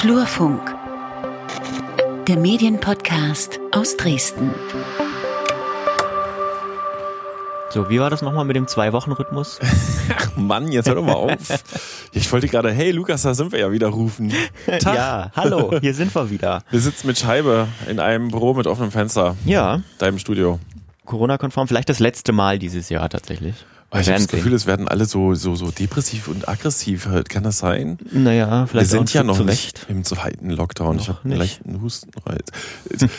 Flurfunk, der Medienpodcast aus Dresden. So, wie war das nochmal mit dem Zwei-Wochen-Rhythmus? Ach Mann, jetzt hör doch mal auf. Ich wollte gerade, hey Lukas, da sind wir ja wieder rufen. Tag. Ja, hallo, hier sind wir wieder. Wir sitzen mit Scheibe in einem Büro mit offenem Fenster. Ja. Deinem Studio. Corona-konform, vielleicht das letzte Mal dieses Jahr tatsächlich. Oh, ich habe das Gefühl, es werden alle so, so, so depressiv und aggressiv. Halt. Kann das sein? Naja, vielleicht Wir sind ja noch nicht im zweiten Lockdown. Noch ich habe einen nicht. leichten Hustenreiz.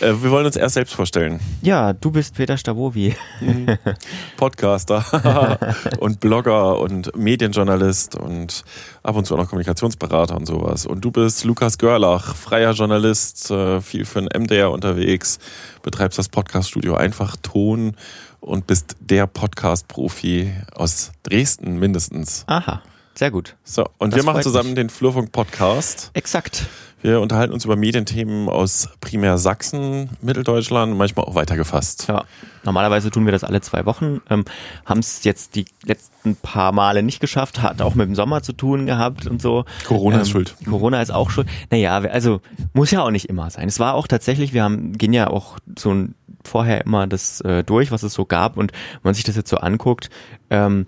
Äh, wir wollen uns erst selbst vorstellen. Ja, du bist Peter Stavovi. Podcaster und Blogger und Medienjournalist und ab und zu auch noch Kommunikationsberater und sowas. Und du bist Lukas Görlach, freier Journalist, äh, viel für den MDR unterwegs, betreibst das Podcaststudio Einfach Ton und bist der Podcast-Profi aus Dresden mindestens. Aha, sehr gut. So, und Das wir machen zusammen mich. den Flurfunk-Podcast. Exakt. Wir unterhalten uns über Medienthemen aus primär Sachsen, Mitteldeutschland, manchmal auch weitergefasst. Ja, normalerweise tun wir das alle zwei Wochen. Ähm, Haben es jetzt die letzten paar Male nicht geschafft, hat auch mit dem Sommer zu tun gehabt und so. Corona ist schuld. Corona ist auch schuld. Naja, also muss ja auch nicht immer sein. Es war auch tatsächlich, wir haben, gehen ja auch so ein, vorher immer das äh, durch, was es so gab und wenn man sich das jetzt so anguckt, ähm,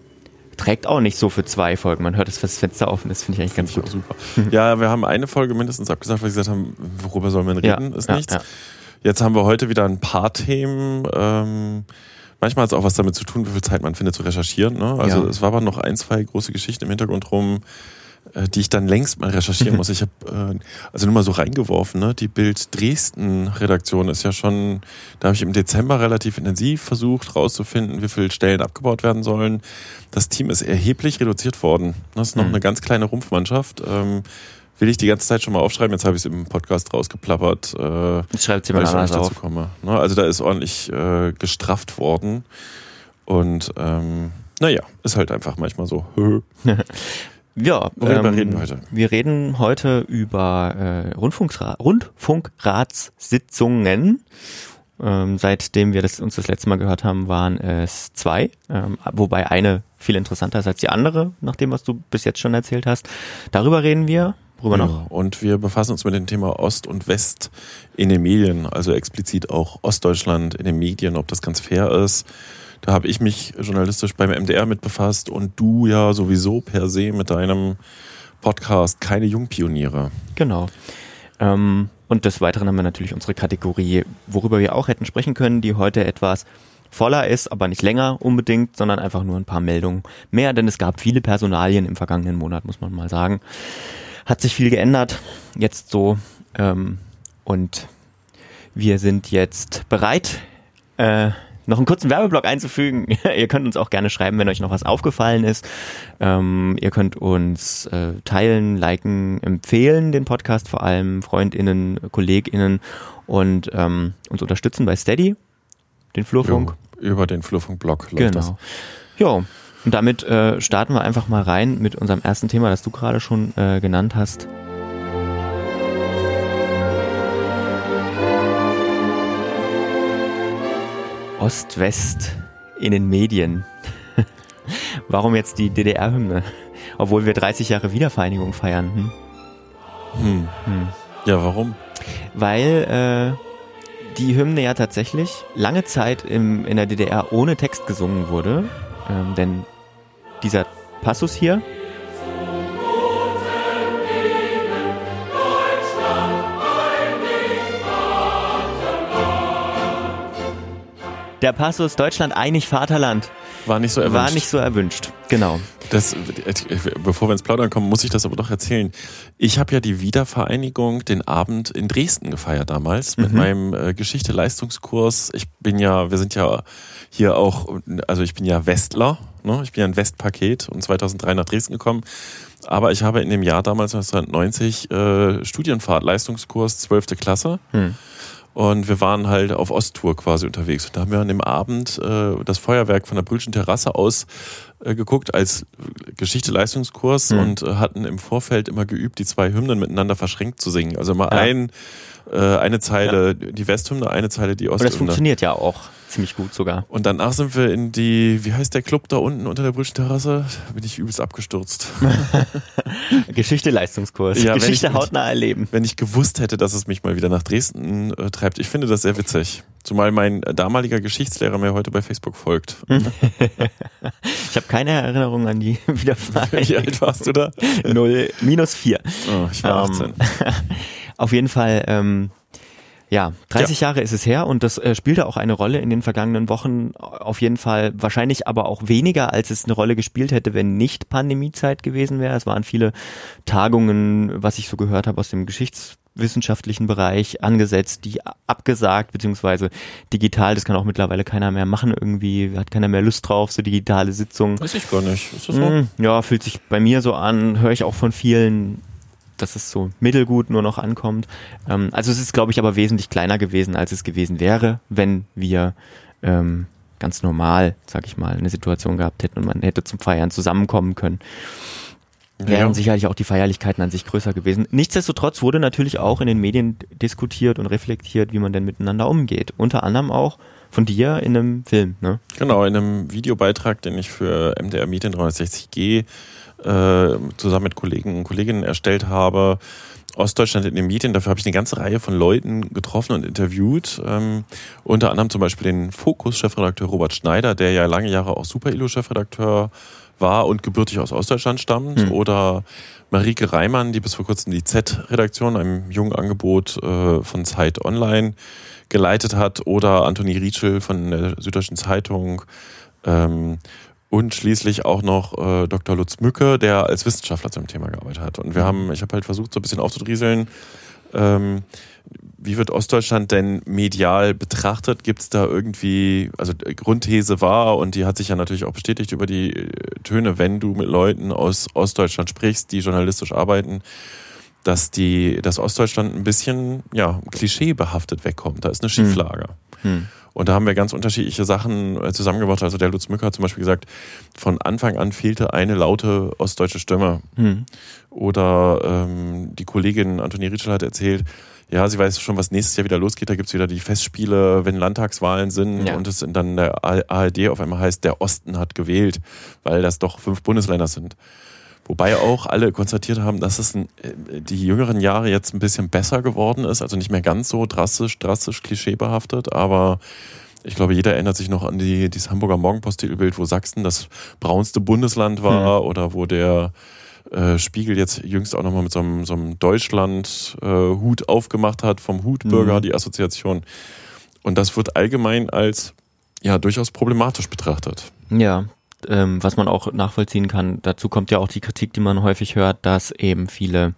trägt auch nicht so für zwei Folgen. Man hört das Fenster offen, das finde ich eigentlich ganz gut. Super. Ja, wir haben eine Folge mindestens abgesagt, weil wir gesagt haben, worüber soll man Ja, reden, ist ja, nichts. ja. Jetzt haben wir heute wieder ein paar Themen. Ähm, manchmal hat es auch was damit zu tun, wie viel Zeit man findet zu recherchieren. Ne? Also Ja. es war aber noch ein, zwei große Geschichten im Hintergrund rum, die ich dann längst mal recherchieren muss. Ich habe äh, also nur mal so reingeworfen, ne? die Bild Dresden Redaktion ist ja schon, da habe ich im Dezember relativ intensiv versucht rauszufinden, wie viele Stellen abgebaut werden sollen. Das Team ist erheblich reduziert worden. Das ist noch Mhm. eine ganz kleine Rumpfmannschaft. Ähm, will ich die ganze Zeit schon mal aufschreiben. Jetzt habe ich es im Podcast rausgeplappert. Äh, schreibt weil jemand anders nicht dazu auf. komme. Ne? Also da ist ordentlich äh, gestrafft worden. Und ähm, naja, ist halt einfach manchmal so. Ja, Worüber reden wir heute? Wir reden heute über äh, Rundfunkra Rundfunkratssitzungen. Ähm, seitdem wir das, uns das letzte Mal gehört haben, waren es zwei, ähm, wobei eine viel interessanter ist als die andere, nach dem, was du bis jetzt schon erzählt hast. Darüber reden wir. Worüber noch? Ja, und wir befassen uns mit dem Thema Ost und West in den Medien, also explizit auch Ostdeutschland in den Medien, ob das ganz fair ist. Da habe ich mich journalistisch beim MDR mit befasst und du ja sowieso per se mit deinem Podcast keine Jungpioniere. Genau. Ähm, und des Weiteren haben wir natürlich unsere Kategorie, worüber wir auch hätten sprechen können, die heute etwas voller ist, aber nicht länger unbedingt, sondern einfach nur ein paar Meldungen mehr, denn es gab viele Personalien im vergangenen Monat, muss man mal sagen. Hat sich viel geändert, jetzt so. Ähm, und wir sind jetzt bereit, äh, noch einen kurzen Werbeblock einzufügen. ihr könnt uns auch gerne schreiben, wenn euch noch was aufgefallen ist. Ähm, ihr könnt uns äh, teilen, liken, empfehlen, den Podcast vor allem Freundinnen, Kolleginnen und ähm, uns unterstützen bei Steady, den Flurfunk. Jo, über den Flurfunk-Blog läuft das. Genau. Ja, und damit äh, starten wir einfach mal rein mit unserem ersten Thema, das du gerade schon äh, genannt hast. Ost-West in den Medien. Warum jetzt die DDR-Hymne? Obwohl wir 30 Jahre Wiedervereinigung feiern. Hm? Hm. Hm. Ja, warum? Weil äh, die Hymne ja tatsächlich lange Zeit im, in der DDR ohne Text gesungen wurde. Ähm, denn dieser Passus hier. Der Passus Deutschland einig Vaterland War nicht so erwünscht. war nicht so erwünscht. Genau. Das, bevor wir ins Plaudern kommen, muss ich das aber doch erzählen. Ich habe ja die Wiedervereinigung den Abend in Dresden gefeiert damals mit Mhm. meinem äh, Geschichte-Leistungskurs. Ich bin ja, wir sind ja hier auch, also ich bin ja Westler, ne? ich bin ja ein Westpaket und 2003 nach Dresden gekommen. Aber ich habe in dem Jahr damals 1990 äh, Studienfahrt, Leistungskurs 12. Klasse. Hm. Und wir waren halt auf Osttour quasi unterwegs. Und da haben wir an dem Abend äh, das Feuerwerk von der Brühlschen Terrasse aus äh, geguckt als Geschichte-Leistungskurs Mhm. und äh, hatten im Vorfeld immer geübt, die zwei Hymnen miteinander verschränkt zu singen. Also mal Ja. ein, äh, eine Zeile die Westhymne, eine Zeile die Und das Osthymne. funktioniert ja auch ziemlich gut sogar. Und danach sind wir in die, wie heißt der Club da unten unter der Brüschenterrasse? Da bin ich übelst abgestürzt. Geschichte-Leistungskurs. Ja, wenn Geschichte ich- hautnah erleben. Wenn ich gewusst hätte, dass es mich mal wieder nach Dresden äh, treibt. Ich finde das sehr witzig. Zumal mein damaliger Geschichtslehrer mir heute bei Facebook folgt. Ich habe keine Erinnerung an die Wie Wiedervereinigung. alt warst du da? Null, minus vier. Oh, ich war Ähm, 18. Auf jeden Fall, ähm, ja, 30 Jahre ist es her und das äh, spielte auch eine Rolle in den vergangenen Wochen. Auf jeden Fall wahrscheinlich aber auch weniger, als es eine Rolle gespielt hätte, wenn nicht Pandemiezeit gewesen wäre. Es waren viele Tagungen, was ich so gehört habe aus dem Geschichtswissenschaftlichen Bereich angesetzt, die abgesagt, beziehungsweise digital, das kann auch mittlerweile keiner mehr machen irgendwie, hat keiner mehr Lust drauf, so digitale Sitzungen. Weiß ich gar nicht. Ist das so? Mm, Ja, fühlt sich bei mir so an, höre ich auch von vielen, dass es so mittelgut nur noch ankommt. Ähm, also es ist, glaube ich, aber wesentlich kleiner gewesen, als es gewesen wäre, wenn wir ähm, ganz normal, sag ich mal, eine Situation gehabt hätten und man hätte zum Feiern zusammenkommen können. Wären Ja. sicherlich auch die Feierlichkeiten an sich größer gewesen. Nichtsdestotrotz wurde natürlich auch in den Medien diskutiert und reflektiert, wie man denn miteinander umgeht. Unter anderem auch von dir in einem Film, ne? Genau, in einem Videobeitrag, den ich für MDR Medien 360G äh, zusammen mit Kollegen und Kolleginnen erstellt habe. Ostdeutschland in den Medien, dafür habe ich eine ganze Reihe von Leuten getroffen und interviewt. Ähm, unter anderem zum Beispiel den Fokus-Chefredakteur Robert Schneider, der ja lange Jahre auch Super-Illo-Chefredakteur war und gebürtig aus Ostdeutschland stammt. Hm. Oder Marike Reimann, die bis vor kurzem die Z-Redaktion, einem jungen Angebot äh, von Zeit Online, geleitet hat. Oder Antoni Rietschel von der Süddeutschen Zeitung. Ähm, und schließlich auch noch äh, Dr. Lutz Mücke, der als Wissenschaftler zum Thema gearbeitet hat. Und wir haben, ich habe halt versucht, so ein bisschen aufzudrieseln, ähm, wie wird Ostdeutschland denn medial betrachtet? Gibt es da irgendwie, also äh, Grundthese war, und die hat sich ja natürlich auch bestätigt über die äh, Töne, wenn du mit Leuten aus Ostdeutschland sprichst, die journalistisch arbeiten, dass die, dass Ostdeutschland ein bisschen, ja, klischeebehaftet wegkommt. Da ist eine Schieflage. Hm. Und da haben wir ganz unterschiedliche Sachen äh, zusammengebracht. Also der Lutz Mücker hat zum Beispiel gesagt, von Anfang an fehlte eine laute ostdeutsche Stimme. Hm. Oder ähm, die Kollegin Antonie Ritschel hat erzählt, ja, sie weiß schon, was nächstes Jahr wieder losgeht. Da gibt's wieder die Festspiele, wenn Landtagswahlen sind Ja. und es dann der ARD auf einmal heißt, der Osten hat gewählt, weil das doch fünf Bundesländer sind. Wobei auch alle konstatiert haben, dass es in, äh, die jüngeren Jahre jetzt ein bisschen besser geworden ist, also nicht mehr ganz so drastisch, drastisch klischeebehaftet, aber ich glaube, jeder erinnert sich noch an die, dieses Hamburger Morgenpost-Titelbild, wo Sachsen das braunste Bundesland war oder wo der äh, Spiegel jetzt jüngst auch nochmal mit so einem, so einem Deutschland-Hut aufgemacht hat, vom Hutbürger, Mhm. die Assoziation. Und das wird allgemein als ja durchaus problematisch betrachtet. Ja, ähm, was man auch nachvollziehen kann, dazu kommt ja auch die Kritik, die man häufig hört, dass eben viele,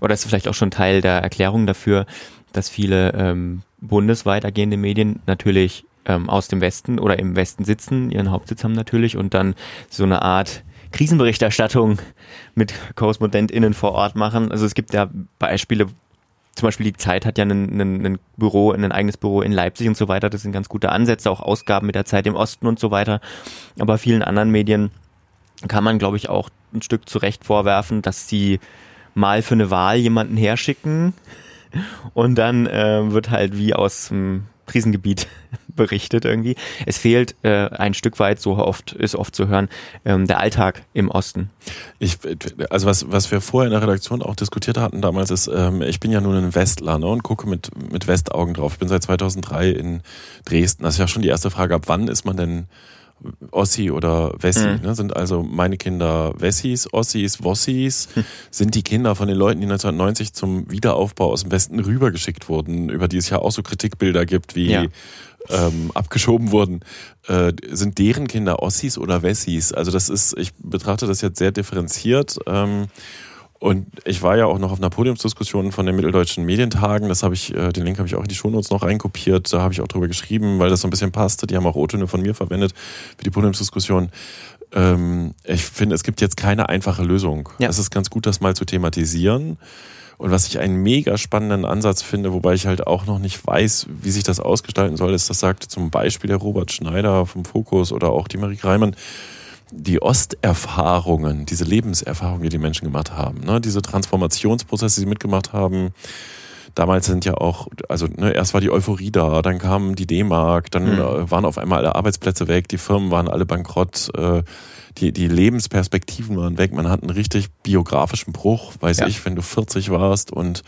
oder das ist vielleicht auch schon Teil der Erklärung dafür, dass viele ähm, bundesweit agierende Medien natürlich ähm, aus dem Westen oder im Westen sitzen, ihren Hauptsitz haben natürlich und dann so eine Art Krisenberichterstattung mit KorrespondentInnen vor Ort machen. Also es gibt ja Beispiele, zum Beispiel die Zeit hat ja ein, Büro, ein eigenes Büro in Leipzig und so weiter. Das sind ganz gute Ansätze, auch Ausgaben mit der Zeit im Osten und so weiter. Aber vielen anderen Medien kann man, glaube ich, auch ein Stück zurecht vorwerfen, dass sie mal für eine Wahl jemanden herschicken und dann äh, wird halt wie aus dem Krisengebiet berichtet irgendwie. Es fehlt äh, ein Stück weit, so oft ist oft zu hören, ähm, der Alltag im Osten. Ich, also was, was wir vorher in der Redaktion auch diskutiert hatten damals ist, ähm, ich bin ja nun ein Westler ne, und gucke mit, mit Westaugen drauf. Ich bin seit 2003 in Dresden. Das ist ja schon die erste Frage, ab wann ist man denn Ossi oder Wessi? Mhm. Ne? Sind also meine Kinder Wessis, Ossis, Wossis? Sind die Kinder von den Leuten, die 1990 zum Wiederaufbau aus dem Westen rübergeschickt wurden, über die es ja auch so Kritikbilder gibt, wie Ja. ähm, abgeschoben wurden, äh, sind deren Kinder Ossis oder Wessis? Also das ist, ich betrachte das jetzt sehr differenziert. Ähm, und ich war ja auch noch auf einer Podiumsdiskussion von den Mitteldeutschen Medientagen. Das habe ich, äh, den Link habe ich auch in die Shownotes noch reinkopiert. Da habe ich auch drüber geschrieben, weil das so ein bisschen passte. Die haben auch O-Töne von mir verwendet für die Podiumsdiskussion. Ähm, ich finde, es gibt jetzt keine einfache Lösung. Ja. Es ist ganz gut, das mal zu thematisieren. Und was ich einen mega spannenden Ansatz finde, wobei ich halt auch noch nicht weiß, wie sich das ausgestalten soll, ist, das sagte zum Beispiel der Robert Schneider vom Fokus oder auch die Marie Reimann, die Osterfahrungen, diese Lebenserfahrungen, die die Menschen gemacht haben, ne? diese Transformationsprozesse, die sie mitgemacht haben, damals sind ja auch, also ne, erst war die Euphorie da, dann kam die D-Mark, dann mhm. waren auf einmal alle Arbeitsplätze weg, die Firmen waren alle bankrott, äh, die, die Lebensperspektiven waren weg, man hat einen richtig biografischen Bruch, weiß ja. ich, wenn du 40 warst und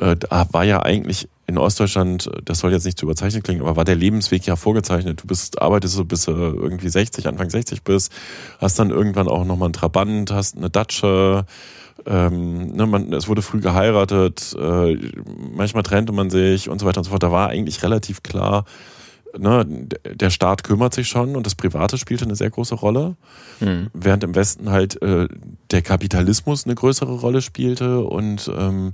äh, da war ja eigentlich in Ostdeutschland, das soll jetzt nicht zu überzeichnet klingen, aber war der Lebensweg ja vorgezeichnet. Du bist, arbeitest so bis du irgendwie 60, Anfang 60 bist, hast dann irgendwann auch nochmal einen Trabant, hast eine Datsche, ähm, ne, man, es wurde früh geheiratet, äh, manchmal trennte man sich und so weiter und so fort. Da war eigentlich relativ klar, ne, der Staat kümmert sich schon und das Private spielte eine sehr große Rolle, mhm. während im Westen halt äh, der Kapitalismus eine größere Rolle spielte und ähm,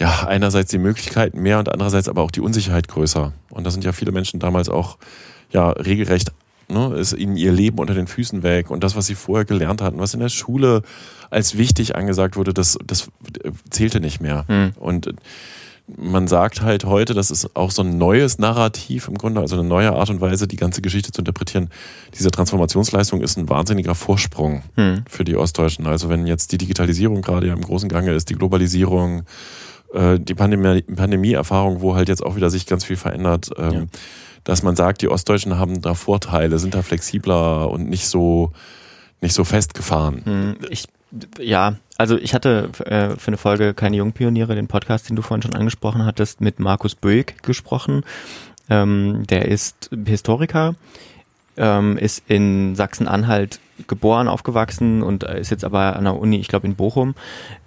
ja, einerseits die Möglichkeiten mehr und andererseits aber auch die Unsicherheit größer. Und da sind ja viele Menschen damals auch ja regelrecht ne, ist ihnen ihr Leben unter den Füßen weg und das, was sie vorher gelernt hatten, was in der Schule als wichtig angesagt wurde, das, das zählte nicht mehr. Mhm. Und man sagt halt heute, das ist auch so ein neues Narrativ im Grunde, also eine neue Art und Weise, die ganze Geschichte zu interpretieren. Diese Transformationsleistung ist ein wahnsinniger Vorsprung hm. für die Ostdeutschen. Also wenn jetzt die Digitalisierung gerade ja im großen Gange ist, die Globalisierung, äh, die Pandemie, Pandemie-Erfahrung, wo halt jetzt auch wieder sich ganz viel verändert, ähm, ja. dass man sagt, die Ostdeutschen haben da Vorteile, sind da flexibler und nicht so, nicht so festgefahren. Hm. Ich ja, also ich hatte äh, für eine Folge Keine Jungpioniere, den Podcast, den du vorhin schon angesprochen hattest, mit Markus Böig gesprochen. Ähm, der ist Historiker, ähm, ist in Sachsen-Anhalt geboren, aufgewachsen und ist jetzt aber an der Uni, ich glaube in Bochum,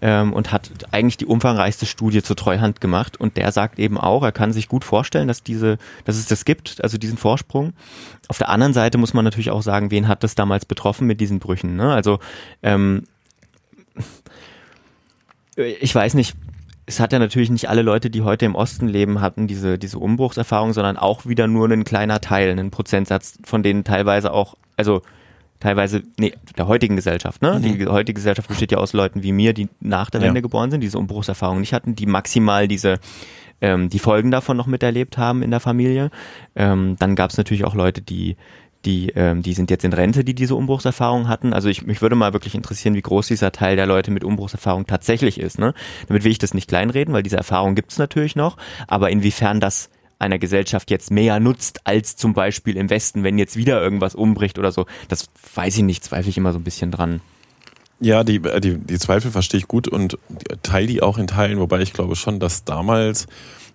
ähm, und hat eigentlich die umfangreichste Studie zur Treuhand gemacht. Und der sagt eben auch, er kann sich gut vorstellen, dass diese, dass es das gibt, also diesen Vorsprung. Auf der anderen Seite muss man natürlich auch sagen, wen hat das damals betroffen mit diesen Brüchen? Ne? Also ähm, ich weiß nicht, es hat ja natürlich nicht alle Leute, die heute im Osten leben, hatten diese, diese Umbruchserfahrung, sondern auch wieder nur ein kleiner Teil, einen Prozentsatz, von denen teilweise auch, also teilweise, nee, der heutigen Gesellschaft, ne? Mhm. Die heutige Gesellschaft besteht ja aus Leuten wie mir, die nach der Wende ja. geboren sind, diese Umbruchserfahrung nicht hatten, die maximal diese, ähm, die Folgen davon noch miterlebt haben in der Familie. Ähm, dann gab es natürlich auch Leute, die die, ähm, die sind jetzt in Rente, die diese Umbruchserfahrung hatten. Also ich, mich würde mal wirklich interessieren, wie groß dieser Teil der Leute mit Umbruchserfahrung tatsächlich ist. Ne? Damit will ich das nicht kleinreden, weil diese Erfahrung gibt es natürlich noch. Aber inwiefern das einer Gesellschaft jetzt mehr nutzt als zum Beispiel im Westen, wenn jetzt wieder irgendwas umbricht oder so, das weiß ich nicht, zweifle ich immer so ein bisschen dran. Ja, die, die, die Zweifel verstehe ich gut und teile die auch in Teilen, wobei ich glaube schon, dass damals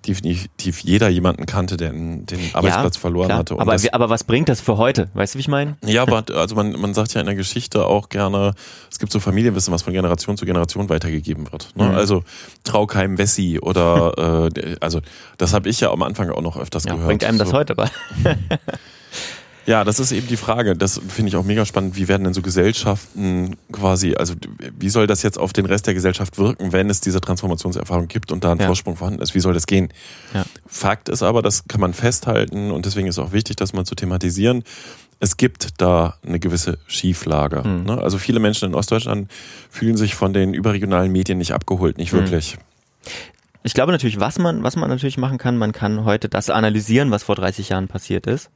definitiv jeder jemanden kannte, der den Arbeitsplatz ja, verloren klar. hatte. aber, das, aber was bringt das für heute? Weißt du, wie ich meine? Ja, aber also man, man sagt ja in der Geschichte auch gerne, es gibt so Familienwissen, was von Generation zu Generation weitergegeben wird. Ne? Mhm. Also trau keinem Wessi oder äh, also das habe ich ja am Anfang auch noch öfters ja, gehört. Bringt einem das so. heute aber. Ja, das ist eben die Frage. Das finde ich auch mega spannend. Wie werden denn so Gesellschaften quasi, also wie soll das jetzt auf den Rest der Gesellschaft wirken, wenn es diese Transformationserfahrung gibt und da ein ja. Vorsprung vorhanden ist? Wie soll das gehen? Ja. Fakt ist aber, das kann man festhalten und deswegen ist auch wichtig, das mal zu thematisieren. Es gibt da eine gewisse Schieflage. Mhm. Ne? Also viele Menschen in Ostdeutschland fühlen sich von den überregionalen Medien nicht abgeholt, nicht mhm. wirklich. Ich glaube natürlich, was man, was man natürlich machen kann, man kann heute das analysieren, was vor 30 Jahren passiert ist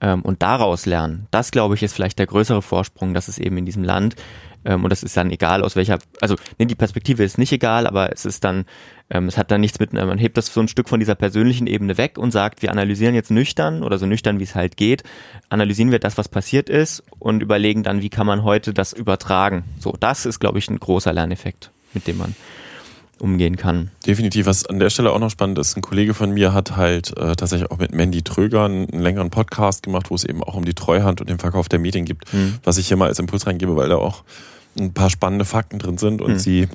ähm, und daraus lernen. Das, glaube ich, ist vielleicht der größere Vorsprung, dass es eben in diesem Land, ähm, und das ist dann egal aus welcher, also nee, die Perspektive ist nicht egal, aber es ist dann, ähm, es hat dann nichts mit, man hebt das so ein Stück von dieser persönlichen Ebene weg und sagt, wir analysieren jetzt nüchtern oder so nüchtern, wie es halt geht, analysieren wir das, was passiert ist und überlegen dann, wie kann man heute das übertragen. So, das ist, glaube ich, ein großer Lerneffekt, mit dem man umgehen kann. Definitiv. Was an der Stelle auch noch spannend ist, ein Kollege von mir hat halt äh, tatsächlich auch mit Mandy Tröger einen, einen, längeren Podcast gemacht, wo es eben auch um die Treuhand und den Verkauf der Medien gibt, mhm. was ich hier mal als Impuls reingebe, weil da auch ein paar spannende Fakten drin sind und mhm. sie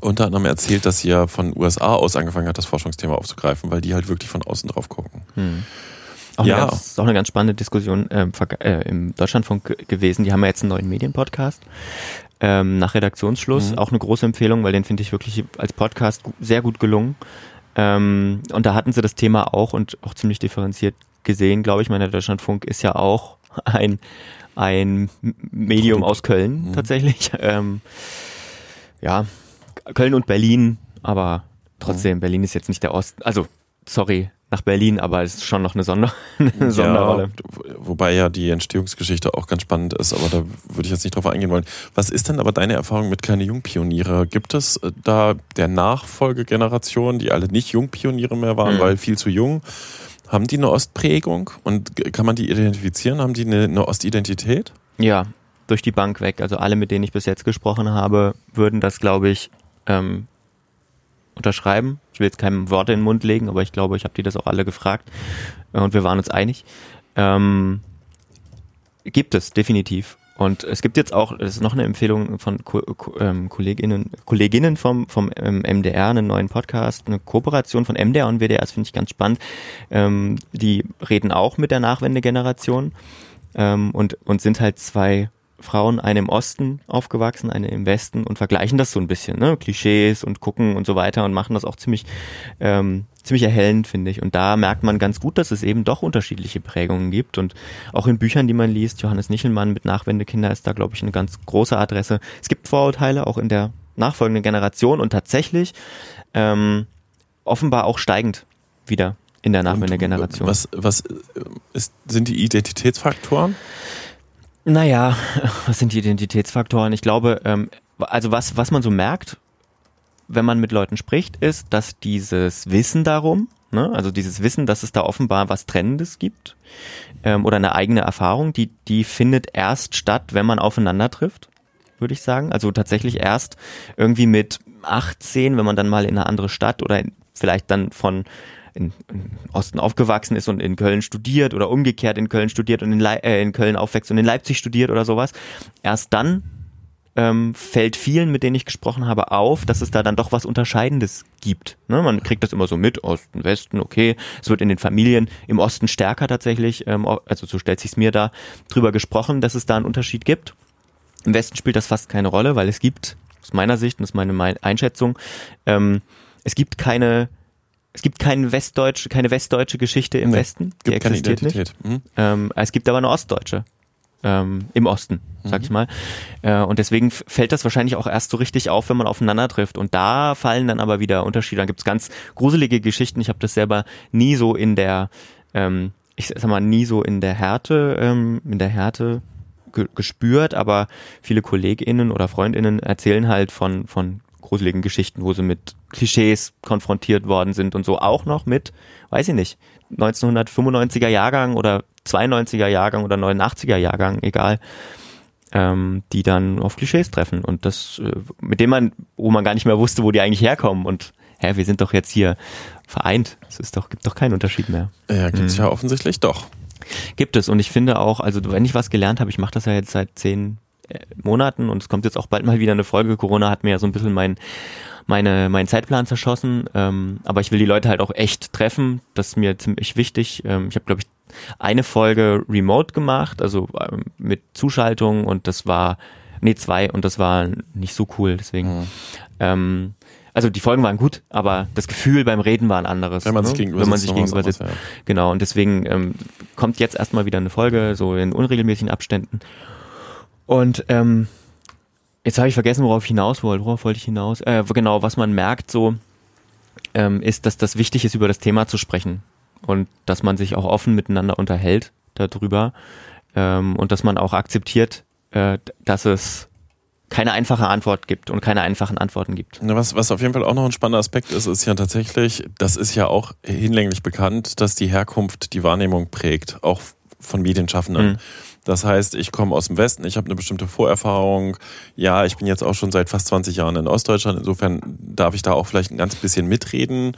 unter anderem erzählt, dass sie ja von USA aus angefangen hat, das Forschungsthema aufzugreifen, weil die halt wirklich von außen drauf gucken. Mhm. Auch, ja. eine ganz, auch eine ganz spannende Diskussion äh, im Deutschlandfunk gewesen. Die haben ja jetzt einen neuen Medienpodcast ähm, nach Redaktionsschluss. Mhm. Auch eine große Empfehlung, weil den finde ich wirklich als Podcast sehr gut gelungen. Ähm, und da hatten sie das Thema auch und auch ziemlich differenziert gesehen, glaube ich. Meine Deutschlandfunk ist ja auch ein, ein Medium aus Köln mhm. tatsächlich. Ähm, ja, Köln und Berlin, aber trotzdem, mhm. Berlin ist jetzt nicht der Osten. Also, sorry, nach Berlin, aber es ist schon noch eine, Sonder eine Sonderrolle. Ja, wobei ja die Entstehungsgeschichte auch ganz spannend ist, aber da würde ich jetzt nicht drauf eingehen wollen. Was ist denn aber deine Erfahrung mit kleine Jungpioniere? Gibt es äh, da der Nachfolgegeneration, die alle nicht Jungpioniere mehr waren, mhm. weil viel zu jung? Haben die eine Ostprägung und kann man die identifizieren? Haben die eine, eine Ostidentität? Ja, durch die Bank weg. Also alle, mit denen ich bis jetzt gesprochen habe, würden das, glaube ich, ähm, unterschreiben. Ich will jetzt keinem Worte in den Mund legen, aber ich glaube, ich habe die das auch alle gefragt und wir waren uns einig. Ähm, gibt es definitiv. Und es gibt jetzt auch, das ist noch eine Empfehlung von Ko ähm, Kolleginnen, Kolleginnen vom, vom ähm, MDR, einen neuen Podcast, eine Kooperation von MDR und WDR, das finde ich ganz spannend. Ähm, die reden auch mit der Nachwendegeneration ähm, und, und sind halt zwei Frauen, eine im Osten aufgewachsen, eine im Westen und vergleichen das so ein bisschen, ne? Klischees und gucken und so weiter und machen das auch ziemlich, ähm, ziemlich erhellend, finde ich. Und da merkt man ganz gut, dass es eben doch unterschiedliche Prägungen gibt. Und auch in Büchern, die man liest, Johannes Nichelmann mit Nachwendekinder ist da, glaube ich, eine ganz große Adresse. Es gibt Vorurteile auch in der nachfolgenden Generation und tatsächlich ähm, offenbar auch steigend wieder in der Nachwendegeneration. Was, was äh, ist, sind die Identitätsfaktoren? Naja, was sind die Identitätsfaktoren? Ich glaube, ähm, also was, was man so merkt, wenn man mit Leuten spricht, ist, dass dieses Wissen darum, ne, also dieses Wissen, dass es da offenbar was Trennendes gibt ähm, oder eine eigene Erfahrung, die, die findet erst statt, wenn man aufeinander trifft, würde ich sagen. Also tatsächlich erst irgendwie mit 18, wenn man dann mal in eine andere Stadt oder vielleicht dann von in, in Osten aufgewachsen ist und in Köln studiert oder umgekehrt in Köln studiert und in, Le äh, in Köln aufwächst und in Leipzig studiert oder sowas, erst dann ähm, fällt vielen, mit denen ich gesprochen habe, auf, dass es da dann doch was Unterscheidendes gibt. Ne? Man kriegt das immer so mit, Osten, Westen, okay. Es wird in den Familien im Osten stärker tatsächlich, ähm, also so stellt sich's mir da, drüber gesprochen, dass es da einen Unterschied gibt. Im Westen spielt das fast keine Rolle, weil es gibt, aus meiner Sicht, und das ist meine Einschätzung, ähm, es gibt keine es gibt keine westdeutsche, keine westdeutsche Geschichte im nee, Westen. Die gibt existiert nicht. Mhm. Ähm, es gibt aber eine ostdeutsche. Ähm, Im Osten, sag mhm. ich mal. Äh, und deswegen fällt das wahrscheinlich auch erst so richtig auf, wenn man aufeinander trifft. Und da fallen dann aber wieder Unterschiede. Da gibt's ganz gruselige Geschichten. Ich habe das selber nie so in der, ähm, ich sag mal, nie so in der Härte, ähm, in der Härte gespürt, aber viele KollegInnen oder FreundInnen erzählen halt von, von gruseligen Geschichten, wo sie mit Klischees konfrontiert worden sind und so auch noch mit, weiß ich nicht, 1995er Jahrgang oder 92er Jahrgang oder 89er Jahrgang, egal, ähm, die dann auf Klischees treffen und das, äh, mit dem man, wo man gar nicht mehr wusste, wo die eigentlich herkommen und hä, wir sind doch jetzt hier vereint. Es ist doch, gibt doch keinen Unterschied mehr. Ja, gibt es mhm. ja offensichtlich doch. Gibt es und ich finde auch, also wenn ich was gelernt habe, ich mache das ja jetzt seit zehn, Monaten und es kommt jetzt auch bald mal wieder eine Folge. Corona hat mir ja so ein bisschen mein, meine, meinen Zeitplan zerschossen. Ähm, aber ich will die Leute halt auch echt treffen. Das ist mir ziemlich wichtig. Ähm, ich habe, glaube ich, eine Folge remote gemacht, also ähm, mit Zuschaltung und das war, nee, zwei und das war nicht so cool. Deswegen, mhm. ähm, also die Folgen waren gut, aber das Gefühl beim Reden war ein anderes. Wenn man sich ne? gegenüber, Wenn man sich gegenüber sitzt. Ja. Genau, und deswegen ähm, kommt jetzt erstmal wieder eine Folge, so in unregelmäßigen Abständen. Und ähm, jetzt habe ich vergessen, worauf ich hinaus wollte. Worauf wollte ich hinaus? Äh, genau, was man merkt so, ähm, ist, dass das wichtig ist, über das Thema zu sprechen. Und dass man sich auch offen miteinander unterhält darüber. Ähm, und dass man auch akzeptiert, äh, dass es keine einfache Antwort gibt und keine einfachen Antworten gibt. Was, was auf jeden Fall auch noch ein spannender Aspekt ist, ist ja tatsächlich, das ist ja auch hinlänglich bekannt, dass die Herkunft die Wahrnehmung prägt, auch von Medienschaffenden. Mhm. Das heißt, ich komme aus dem Westen, ich habe eine bestimmte Vorerfahrung. Ja, ich bin jetzt auch schon seit fast 20 Jahren in Ostdeutschland. Insofern darf ich da auch vielleicht ein ganz bisschen mitreden.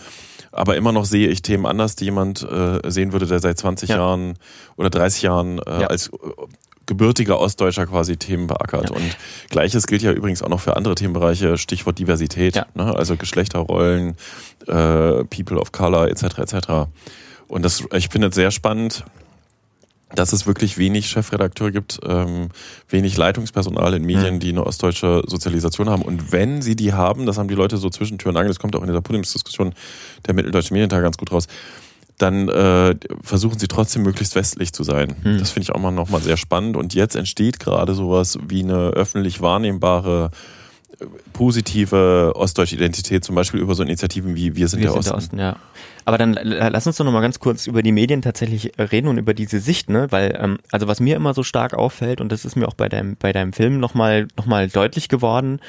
Aber immer noch sehe ich Themen anders, die jemand äh, sehen würde, der seit 20 ja. Jahren oder 30 Jahren äh, ja. als gebürtiger Ostdeutscher quasi Themen beackert. Ja. Und gleiches gilt ja übrigens auch noch für andere Themenbereiche, Stichwort Diversität, ja. ne? also Geschlechterrollen, äh, People of Color etc. etc. Und das, ich finde es sehr spannend, dass es wirklich wenig Chefredakteure gibt, ähm, wenig Leitungspersonal in Medien, mhm. die eine ostdeutsche Sozialisation haben. Und wenn sie die haben, das haben die Leute so zwischen Tür und Angel, das kommt auch in dieser Podiumsdiskussion der Mitteldeutsche Medientag ganz gut raus, dann äh, versuchen sie trotzdem möglichst westlich zu sein. Mhm. Das finde ich auch mal nochmal sehr spannend. Und jetzt entsteht gerade sowas wie eine öffentlich wahrnehmbare positive ostdeutsche Identität, zum Beispiel über so Initiativen wie Wir sind, Wir der, sind Osten. der Osten, ja. Aber dann lass uns doch noch mal ganz kurz über die Medien tatsächlich reden und über diese Sicht, ne? Weil, ähm, also was mir immer so stark auffällt, und das ist mir auch bei deinem, bei deinem Film nochmal noch mal deutlich geworden,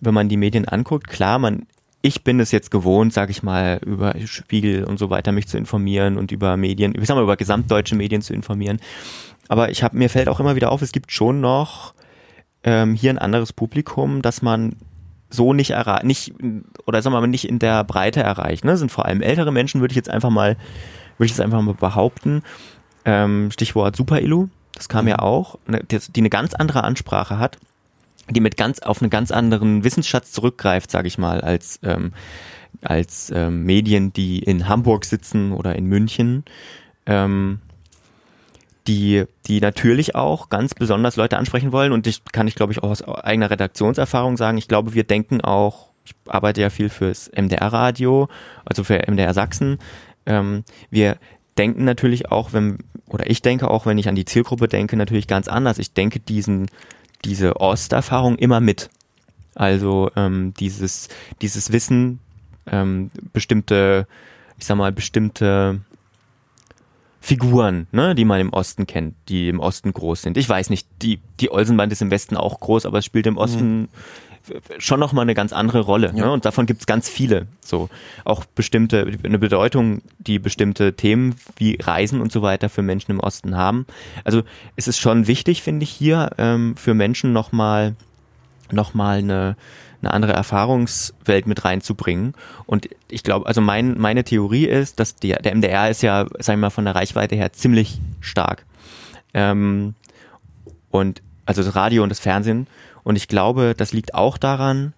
wenn man die Medien anguckt, klar, man, ich bin es jetzt gewohnt, sage ich mal, über Spiegel und so weiter mich zu informieren und über Medien, ich sag mal, über gesamtdeutsche Medien zu informieren. Aber ich habe mir fällt auch immer wieder auf, es gibt schon noch ähm, hier ein anderes Publikum, dass man so nicht erreicht, nicht, oder sagen wir mal, nicht in der Breite erreicht. Ne? Sind vor allem ältere Menschen, würde ich jetzt einfach mal, würde ich jetzt einfach mal behaupten. Ähm, Stichwort Super-Illu, das kam ja auch, ne, die, die eine ganz andere Ansprache hat, die mit ganz auf einen ganz anderen Wissensschatz zurückgreift, sage ich mal, als ähm, als ähm, Medien, die in Hamburg sitzen oder in München. Ähm, die, die natürlich auch ganz besonders Leute ansprechen wollen. Und ich kann ich, glaube ich, auch aus eigener Redaktionserfahrung sagen, ich glaube, wir denken auch, ich arbeite ja viel fürs MDR-Radio, also für MDR Sachsen. Ähm, wir denken natürlich auch, wenn, oder ich denke auch, wenn ich an die Zielgruppe denke, natürlich ganz anders. Ich denke diesen, diese Osterfahrung immer mit. Also ähm, dieses, dieses Wissen, ähm, bestimmte, ich sag mal, bestimmte Figuren, ne, die man im Osten kennt, die im Osten groß sind. Ich weiß nicht, die, die Olsenband ist im Westen auch groß, aber es spielt im Osten mhm. schon nochmal eine ganz andere Rolle. Ja. Ne? Und davon gibt's ganz viele. So auch bestimmte, eine Bedeutung, die bestimmte Themen wie Reisen und so weiter für Menschen im Osten haben. Also es ist schon wichtig, finde ich, hier ähm, für Menschen nochmal noch mal eine eine andere Erfahrungswelt mit reinzubringen. Und ich glaube, also mein, meine Theorie ist, dass der, der MDR ist ja, sagen wir mal, von der Reichweite her ziemlich stark. Ähm, und also das Radio und das Fernsehen. Und ich glaube, das liegt auch daran,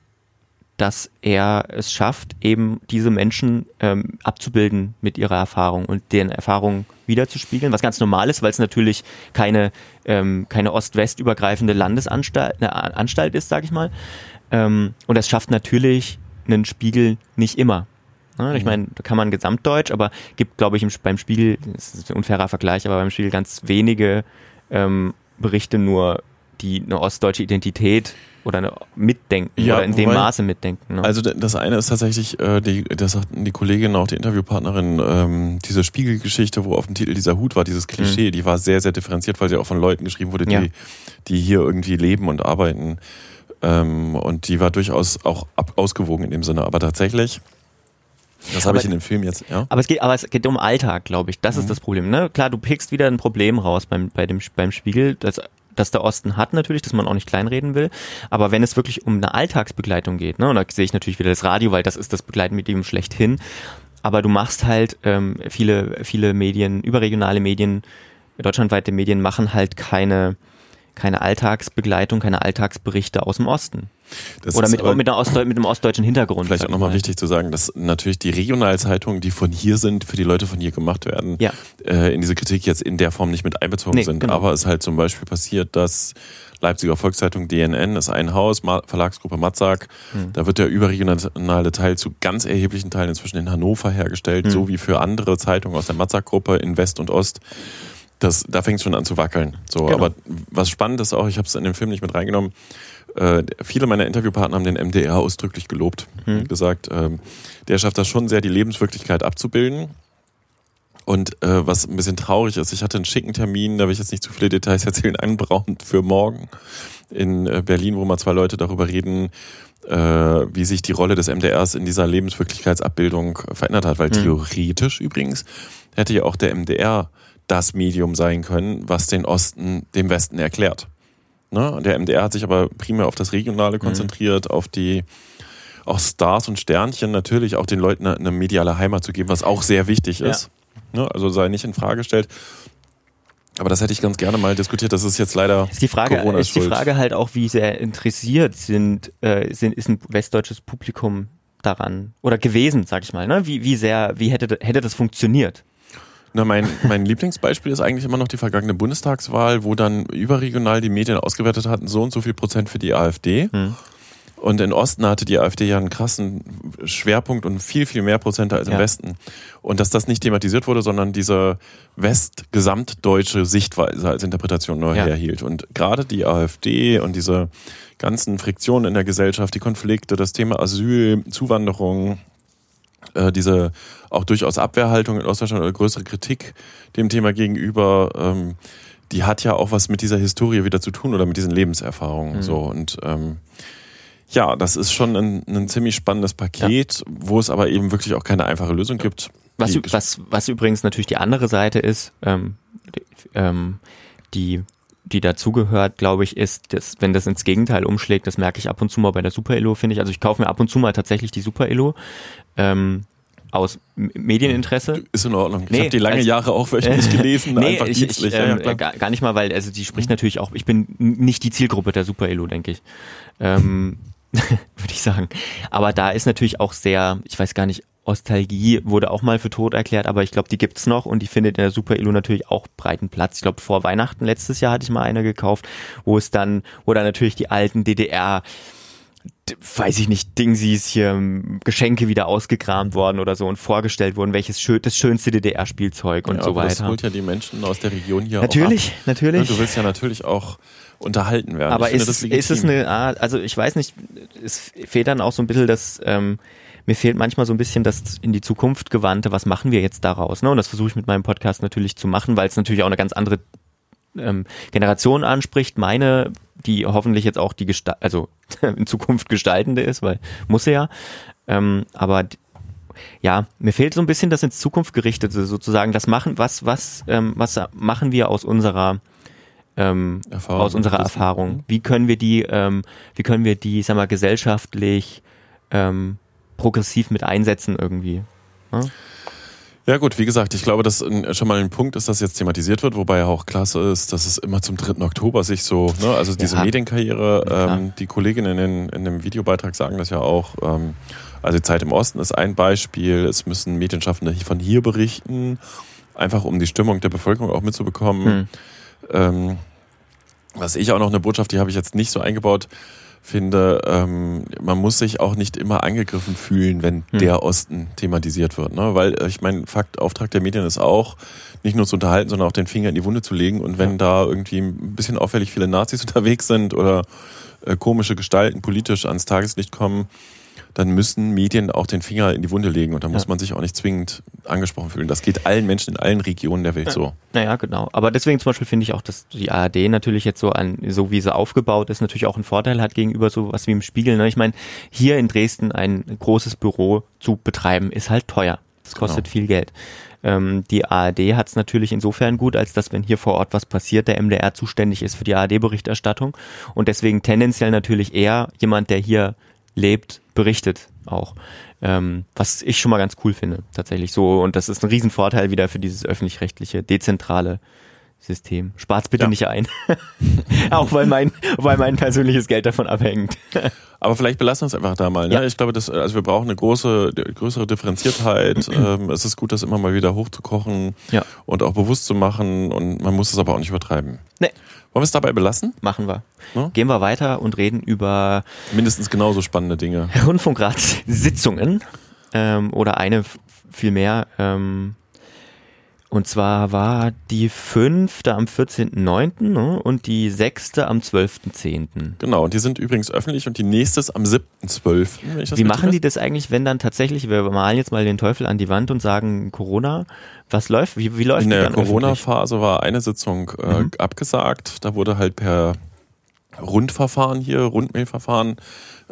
dass er es schafft, eben diese Menschen ähm, abzubilden mit ihrer Erfahrung und deren Erfahrung wiederzuspiegeln, was ganz normal ist, weil es natürlich keine, ähm, keine ost-west übergreifende Landesanstalt eine Anstalt ist, sage ich mal. Ähm, und das schafft natürlich einen Spiegel nicht immer. Ne? Ich mhm. meine, da kann man gesamtdeutsch, aber gibt, glaube ich, im, beim Spiegel, das ist ein unfairer Vergleich, aber beim Spiegel ganz wenige ähm, Berichte nur, die eine ostdeutsche Identität oder eine mitdenken ja, oder in dem Maße mitdenken. Ne? Also das eine ist tatsächlich, äh, die, das sagten die Kollegin, auch die Interviewpartnerin, ähm, diese Spiegelgeschichte, wo auf dem Titel dieser Hut war, dieses Klischee, mhm. die war sehr, sehr differenziert, weil sie auch von Leuten geschrieben wurde, die, ja. die hier irgendwie leben und arbeiten. Ähm, und die war durchaus auch ab, ausgewogen in dem Sinne. Aber tatsächlich, das habe ich in dem Film jetzt, ja. Aber es geht, aber es geht um Alltag, glaube ich. Das mhm. ist das Problem. Ne? Klar, du pickst wieder ein Problem raus beim, bei dem, beim Spiegel, das, das der Osten hat natürlich, dass man auch nicht kleinreden will. Aber wenn es wirklich um eine Alltagsbegleitung geht, ne, und da sehe ich natürlich wieder das Radio, weil das ist das Begleitmedium schlechthin. Aber du machst halt ähm, viele, viele Medien, überregionale Medien, deutschlandweite Medien machen halt keine keine Alltagsbegleitung, keine Alltagsberichte aus dem Osten. Das Oder mit, mit, Ostdeu mit einem ostdeutschen Hintergrund. Vielleicht auch nochmal wichtig zu sagen, dass natürlich die Regionalzeitungen, die von hier sind, für die Leute von hier gemacht werden, ja. äh, in diese Kritik jetzt in der Form nicht mit einbezogen nee, sind. Genau. Aber es halt zum Beispiel passiert, dass Leipziger Volkszeitung DNN ist ein Haus, Verlagsgruppe Matzak. Hm. Da wird der überregionale Teil zu ganz erheblichen Teilen inzwischen in Hannover hergestellt, hm. so wie für andere Zeitungen aus der Matzak-Gruppe in West und Ost das, da fängt es schon an zu wackeln. So, genau. aber was spannend ist auch, ich habe es in dem Film nicht mit reingenommen. Äh, viele meiner Interviewpartner haben den MDR ausdrücklich gelobt hm. gesagt, äh, der schafft das schon sehr, die Lebenswirklichkeit abzubilden. Und äh, was ein bisschen traurig ist, ich hatte einen schicken Termin, da will ich jetzt nicht zu viele Details erzählen, einbrauchend für morgen in äh, Berlin, wo mal zwei Leute darüber reden, äh, wie sich die Rolle des MDRs in dieser Lebenswirklichkeitsabbildung verändert hat. Weil hm. theoretisch übrigens hätte ja auch der MDR das Medium sein können, was den Osten dem Westen erklärt. Ne? Der MDR hat sich aber primär auf das Regionale mhm. konzentriert, mhm. auf die auch Stars und Sternchen natürlich auch den Leuten eine, mediale Heimat zu geben, was auch sehr wichtig ist. Ja. Ne? Also sei nicht in Frage gestellt. Aber das hätte ich ganz gerne mal diskutiert. Das ist jetzt leider ist die Frage. Corona ist die Frage halt auch, wie sehr interessiert sind, äh, sind ist ein westdeutsches Publikum daran oder gewesen, sag ich mal. Ne? Wie, wie sehr, wie hätte hätte das funktioniert? Na, mein, mein Lieblingsbeispiel ist eigentlich immer noch die vergangene Bundestagswahl, wo dann überregional die Medien ausgewertet hatten, so und so viel Prozent für die AfD. Hm. Und in Osten hatte die AfD ja einen krassen Schwerpunkt und viel, viel mehr Prozente als im Ja. Westen. Und dass das nicht thematisiert wurde, sondern diese west-gesamtdeutsche Sichtweise als Interpretation neu Ja. herhielt. Und gerade die AfD und diese ganzen Friktionen in der Gesellschaft, die Konflikte, das Thema Asyl, Zuwanderung, äh, diese auch durchaus Abwehrhaltung in Ostdeutschland oder größere Kritik dem Thema gegenüber, ähm, die hat ja auch was mit dieser Historie wieder zu tun oder mit diesen Lebenserfahrungen. Mhm. So und ähm, ja, das ist schon ein, ein ziemlich spannendes Paket, wo es aber eben wirklich auch keine einfache Lösung gibt. Was, was, was übrigens natürlich die andere Seite ist, ähm, die, ähm, die, die dazugehört, glaube ich, ist, dass, wenn das ins Gegenteil umschlägt, das merke ich ab und zu mal bei der Super Elo, finde ich. Also ich kaufe mir ab und zu mal tatsächlich die Super Elo ähm, aus Medieninteresse. ist in Ordnung. ich Nee, habe die lange also- Jahre auch wöchentlich gelesen, nee, einfach ich, ich, ja, ja, ähm, gar, nicht mal, weil also die spricht natürlich auch, ich bin nicht die Zielgruppe der Super Elo, denke ich. Ähm, Würde ich sagen. Aber da ist natürlich auch sehr, ich weiß gar nicht, Ostalgie wurde auch mal für tot erklärt, aber ich glaube, die gibt's noch und die findet in der Super Elo natürlich auch breiten Platz. Ich glaube, vor Weihnachten letztes Jahr hatte ich mal eine gekauft, wo es dann, wo dann natürlich die alten DDR weiß ich nicht, Dingsies hier Geschenke wieder ausgekramt worden oder so und vorgestellt wurden, welches schön, das schönste DDR-Spielzeug und ja, so aber Das weiter. holt ja die Menschen aus der Region hier Natürlich, auch ab. natürlich. Du willst ja natürlich auch unterhalten werden. Aber finde ist, ist es eine Art, also ich weiß nicht, es fehlt dann auch so ein bisschen das, ähm, mir fehlt manchmal so ein bisschen das in die Zukunft gewandte, was machen wir jetzt daraus? Ne? Und das versuche ich mit meinem Podcast natürlich zu machen, weil es natürlich auch eine ganz andere ähm, Generation anspricht, meine, die hoffentlich jetzt auch die Gesta also in Zukunft gestaltende ist, weil muss sie ja. Ähm, aber ja, mir fehlt so ein bisschen das ins Zukunft gerichtete sozusagen. Das machen, was, was, ähm, was machen wir aus unserer ähm, Erfahrung, aus unserer. Erfahrung? Wie können wir die, ähm, wie können wir die, sag mal, gesellschaftlich ähm, progressiv mit einsetzen irgendwie? Ja gut, wie gesagt, ich glaube, dass schon mal ein Punkt ist, dass jetzt thematisiert wird, wobei ja auch klasse ist, dass es immer zum 3. Oktober sich so, ne, also diese Ja. Medienkarriere, ähm, die Kolleginnen in, in dem Videobeitrag sagen das ja auch, ähm, also die Zeit im Osten ist ein Beispiel, es müssen Medienschaffende von hier berichten, einfach um die Stimmung der Bevölkerung auch mitzubekommen. Hm. Ähm, was ich auch noch eine Botschaft, die habe ich jetzt nicht so eingebaut, finde, ähm, man muss sich auch nicht immer angegriffen fühlen, wenn Hm. der Osten thematisiert wird. Ne? Weil äh, ich meine, Fakt, Auftrag der Medien ist auch, nicht nur zu unterhalten, sondern auch den Finger in die Wunde zu legen. Und wenn da irgendwie ein bisschen auffällig viele Nazis unterwegs sind oder äh, komische Gestalten politisch ans Tageslicht kommen, dann müssen Medien auch den Finger in die Wunde legen und da muss Ja. man sich auch nicht zwingend angesprochen fühlen. Das geht allen Menschen in allen Regionen der Welt so. Naja, genau. Aber deswegen zum Beispiel finde ich auch, dass die ARD natürlich jetzt so an, so wie sie aufgebaut ist, natürlich auch einen Vorteil hat gegenüber sowas wie im Spiegel. Ne? Ich meine, hier in Dresden ein großes Büro zu betreiben, ist halt teuer. Das kostet Genau. viel Geld. Ähm, die ARD hat es natürlich insofern gut, als dass, wenn hier vor Ort was passiert, der MDR zuständig ist für die ARD-Berichterstattung und deswegen tendenziell natürlich eher jemand, der hier lebt, berichtet auch. Ähm, was ich schon mal ganz cool finde, tatsächlich so. Und das ist ein Riesenvorteil wieder für dieses öffentlich-rechtliche, dezentrale System. Spart's bitte Ja. nicht ein. auch weil mein, weil mein persönliches Geld davon abhängt. Aber vielleicht belassen wir es einfach da mal. Ne? Ja. Ich glaube, dass, also wir brauchen eine große, größere Differenziertheit. ähm, es ist gut, das immer mal wieder hochzukochen Ja. und auch bewusst zu machen. Und man muss es aber auch nicht übertreiben. Nee. Wollen wir es dabei belassen? Machen wir. Ne? Gehen wir weiter und reden über Mindestens genauso spannende Dinge. Rundfunkratssitzungen ähm, oder eine f- vielmehr. Ähm, und zwar war die fünfte am 14.09. Ne, und die sechste am 12.10. Genau. Und die sind übrigens öffentlich und die nächste ist am 7.12. wenn ich das Wie machen die das eigentlich, wenn dann tatsächlich, wir malen jetzt mal den Teufel an die Wand und sagen Corona, was läuft, wie, wie läuft In die der? Corona-Phase war eine Sitzung äh, Mhm. abgesagt. Da wurde halt per Rundverfahren hier, Rundmailverfahren,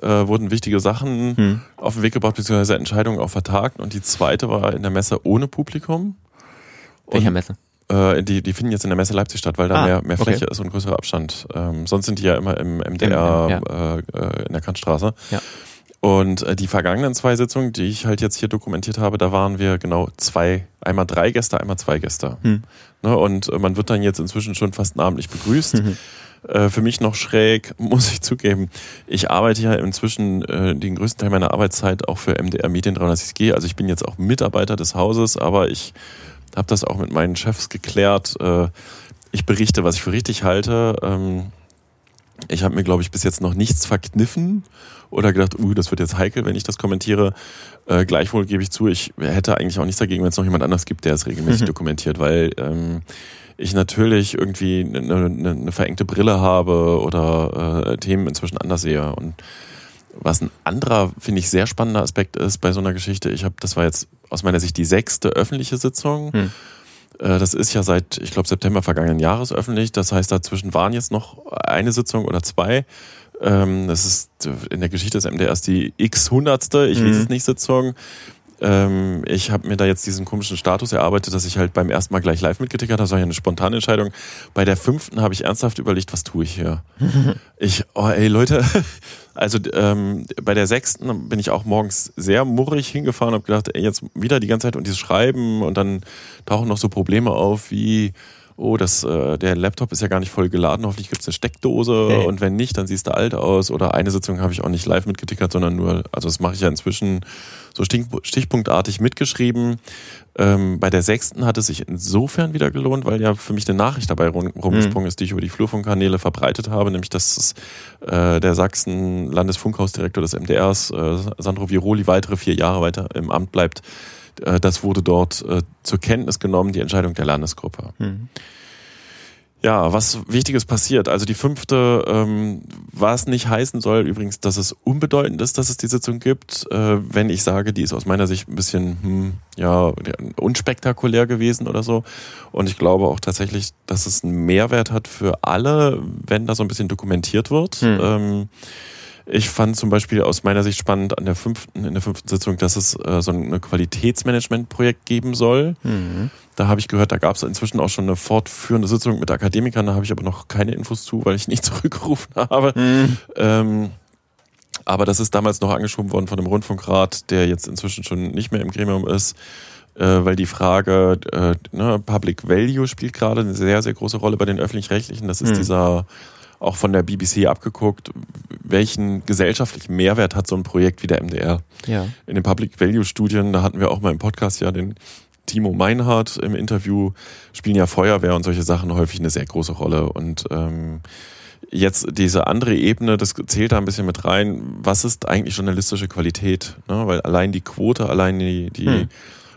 äh, wurden wichtige Sachen Hm. auf den Weg gebracht, beziehungsweise Entscheidungen auch vertagt. Und die zweite war in der Messe ohne Publikum. Welcher Messe? Äh, die, die finden jetzt in der Messe Leipzig statt, weil da Ah, mehr, mehr okay. Fläche ist und größerer Abstand. Ähm, sonst sind die ja immer im MDR Im- äh, in der Kantstraße. Ja. Und äh, die vergangenen zwei Sitzungen, die ich halt jetzt hier dokumentiert habe, da waren wir genau zwei, einmal drei Gäste, einmal zwei Gäste. Hm. Ne, und äh, man wird dann jetzt inzwischen schon fast namentlich begrüßt. Mhm. Äh, für mich noch schräg, muss ich zugeben. Ich arbeite ja inzwischen äh, den größten Teil meiner Arbeitszeit auch für MDR Medien 360G. Also ich bin jetzt auch Mitarbeiter des Hauses, aber ich habe das auch mit meinen Chefs geklärt. Äh, ich berichte, was ich für richtig halte. Ähm, Ich habe mir, glaube ich, bis jetzt noch nichts verkniffen oder gedacht, uh, das wird jetzt heikel, wenn ich das kommentiere. Äh, gleichwohl gebe ich zu, ich hätte eigentlich auch nichts dagegen, wenn es noch jemand anders gibt, der es regelmäßig mhm. dokumentiert, weil ähm, ich natürlich irgendwie eine, eine, eine verengte Brille habe oder äh, Themen inzwischen anders sehe. Und was ein anderer, finde ich, sehr spannender Aspekt ist bei so einer Geschichte, ich habe, das war jetzt aus meiner Sicht die sechste öffentliche Sitzung. Hm. Äh, das ist ja seit, ich glaube, September vergangenen Jahres öffentlich. Das heißt, dazwischen waren jetzt noch eine Sitzung oder zwei. Ähm, das ist in der Geschichte des MDRs die x-hundertste, ich mhm. weiß es nicht, Sitzung. Ähm, ich habe mir da jetzt diesen komischen Status erarbeitet, dass ich halt beim ersten Mal gleich live mitgetickert habe. Das war ja eine spontane Entscheidung. Bei der fünften habe ich ernsthaft überlegt, was tue ich hier? ich, oh ey Leute, also ähm, bei der sechsten bin ich auch morgens sehr murrig hingefahren und habe gedacht, ey, jetzt wieder die ganze Zeit und dieses Schreiben und dann tauchen noch so Probleme auf wie oh, das, äh, der Laptop ist ja gar nicht voll geladen, hoffentlich gibt es eine Steckdose hey. und wenn nicht, dann siehst du alt aus. Oder eine Sitzung habe ich auch nicht live mitgetickert, sondern nur, also das mache ich ja inzwischen so stichpunktartig mitgeschrieben. Ähm, bei der sechsten hat es sich insofern wieder gelohnt, weil ja für mich eine Nachricht dabei rum, rumgesprungen mhm. ist, die ich über die Flurfunkkanäle verbreitet habe, nämlich dass äh, der Sachsen-Landesfunkhausdirektor des MDRs, äh, Sandro Viroli, weitere vier Jahre weiter im Amt bleibt. Äh, das wurde dort äh, zur Kenntnis genommen, die Entscheidung der Landesgruppe. Mhm. Ja, was Wichtiges passiert. Also die fünfte, ähm, was nicht heißen soll übrigens, dass es unbedeutend ist, dass es die Sitzung gibt. Äh, wenn ich sage, die ist aus meiner Sicht ein bisschen hm, ja unspektakulär gewesen oder so. Und ich glaube auch tatsächlich, dass es einen Mehrwert hat für alle, wenn da so ein bisschen dokumentiert wird. Hm. Ähm, ich fand zum Beispiel aus meiner Sicht spannend an der fünften, in der fünften Sitzung, dass es äh, so ein Qualitätsmanagement-Projekt geben soll. Mhm. Da habe ich gehört, da gab es inzwischen auch schon eine fortführende Sitzung mit Akademikern, da habe ich aber noch keine Infos zu, weil ich nicht zurückgerufen habe. Mhm. Ähm, aber das ist damals noch angeschoben worden von dem Rundfunkrat, der jetzt inzwischen schon nicht mehr im Gremium ist, äh, weil die Frage, äh, ne, Public Value spielt gerade eine sehr, sehr große Rolle bei den öffentlich-rechtlichen. Das ist mhm. dieser auch von der BBC abgeguckt, welchen gesellschaftlichen Mehrwert hat so ein Projekt wie der MDR. Ja. In den Public Value Studien, da hatten wir auch mal im Podcast ja den Timo Meinhardt im Interview, spielen ja Feuerwehr und solche Sachen häufig eine sehr große Rolle. Und ähm, jetzt diese andere Ebene, das zählt da ein bisschen mit rein. Was ist eigentlich journalistische Qualität? Ne? Weil allein die Quote, allein die, die hm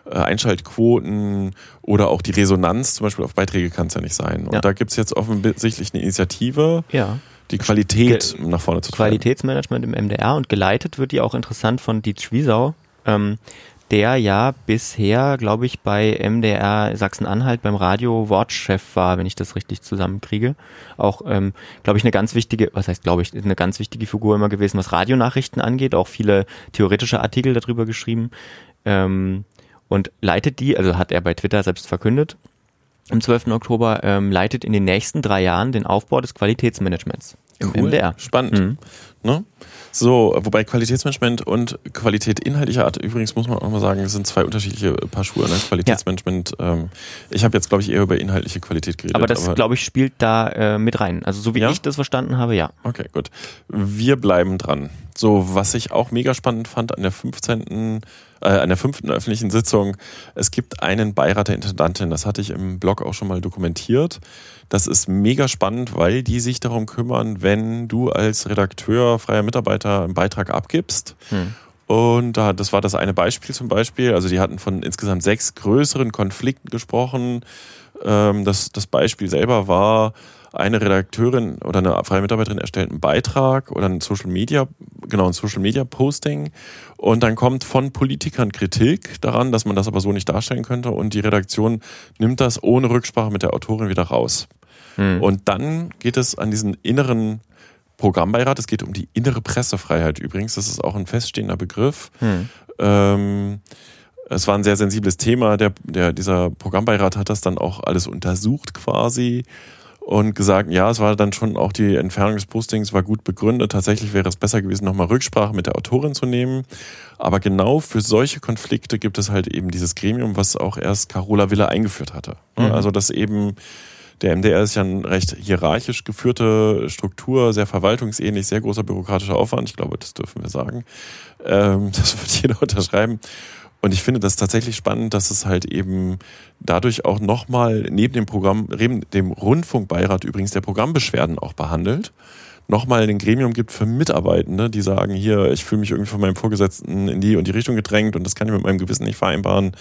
Einschaltquoten oder auch die Resonanz zum Beispiel auf Beiträge kann es ja nicht sein. Und ja. da gibt es jetzt offensichtlich eine Initiative. Ja die Qualität Ge nach vorne zu treiben. Qualitätsmanagement im MDR und geleitet wird die auch interessant von Dietz Schwiesau, ähm, der ja bisher, glaube ich, bei MDR Sachsen-Anhalt beim Radio Wortchef war, wenn ich das richtig zusammenkriege. Auch, ähm, glaube ich, eine ganz wichtige, was heißt, glaube ich, eine ganz wichtige Figur immer gewesen, was Radionachrichten angeht, auch viele theoretische Artikel darüber geschrieben. Ähm, und leitet die, also hat er bei Twitter selbst verkündet, am 12. Oktober, ähm, leitet in den nächsten drei Jahren den Aufbau des Qualitätsmanagements im cool. MDR. Spannend. Mhm. Ne? So, wobei Qualitätsmanagement und Qualität inhaltlicher Art, übrigens muss man auch mal sagen, sind zwei unterschiedliche Paar Schuhe. Ne? Qualitätsmanagement, ja. ähm, ich habe jetzt, glaube ich, eher über inhaltliche Qualität geredet. Aber das, glaube ich, spielt da äh, mit rein. Also so wie ja? ich das verstanden habe, ja. Okay, gut. Wir bleiben dran. So, was ich auch mega spannend fand an der 15 äh, an der fünften öffentlichen Sitzung, es gibt einen Beirat der Intendantin, das hatte ich im Blog auch schon mal dokumentiert. Das ist mega spannend, weil die sich darum kümmern, wenn du als Redakteur, freier Mitarbeiter einen Beitrag abgibst. Hm. Und da, das war das eine Beispiel zum Beispiel. Also die hatten von insgesamt sechs größeren Konflikten gesprochen. Ähm, das, das Beispiel selber war, eine Redakteurin oder eine freie Mitarbeiterin erstellt einen Beitrag oder ein Social Media, genau ein Social Media Posting und dann kommt von Politikern Kritik daran, dass man das aber so nicht darstellen könnte und die Redaktion nimmt das ohne Rücksprache mit der Autorin wieder raus. Hm. Und dann geht es an diesen inneren Programmbeirat, es geht um die innere Pressefreiheit übrigens, das ist auch ein feststehender Begriff. Hm. Ähm, es war ein sehr sensibles Thema. Der, der, dieser Programmbeirat hat das dann auch alles untersucht quasi und gesagt, ja, es war dann schon auch die Entfernung des Postings war gut begründet. Tatsächlich wäre es besser gewesen, nochmal Rücksprache mit der Autorin zu nehmen. Aber genau für solche Konflikte gibt es halt eben dieses Gremium, was auch erst Carola Wille eingeführt hatte. Mhm. Also, dass eben der MDR ist ja eine recht hierarchisch geführte Struktur, sehr verwaltungsähnlich, sehr großer bürokratischer Aufwand. Ich glaube, das dürfen wir sagen. Ähm, das wird jeder unterschreiben. Und ich finde das tatsächlich spannend, dass es halt eben dadurch auch nochmal neben dem Programm, neben dem Rundfunkbeirat übrigens der Programmbeschwerden auch behandelt, nochmal ein Gremium gibt für Mitarbeitende, die sagen, hier, ich fühle mich irgendwie von meinem Vorgesetzten in die und die Richtung gedrängt und das kann ich mit meinem Gewissen nicht vereinbaren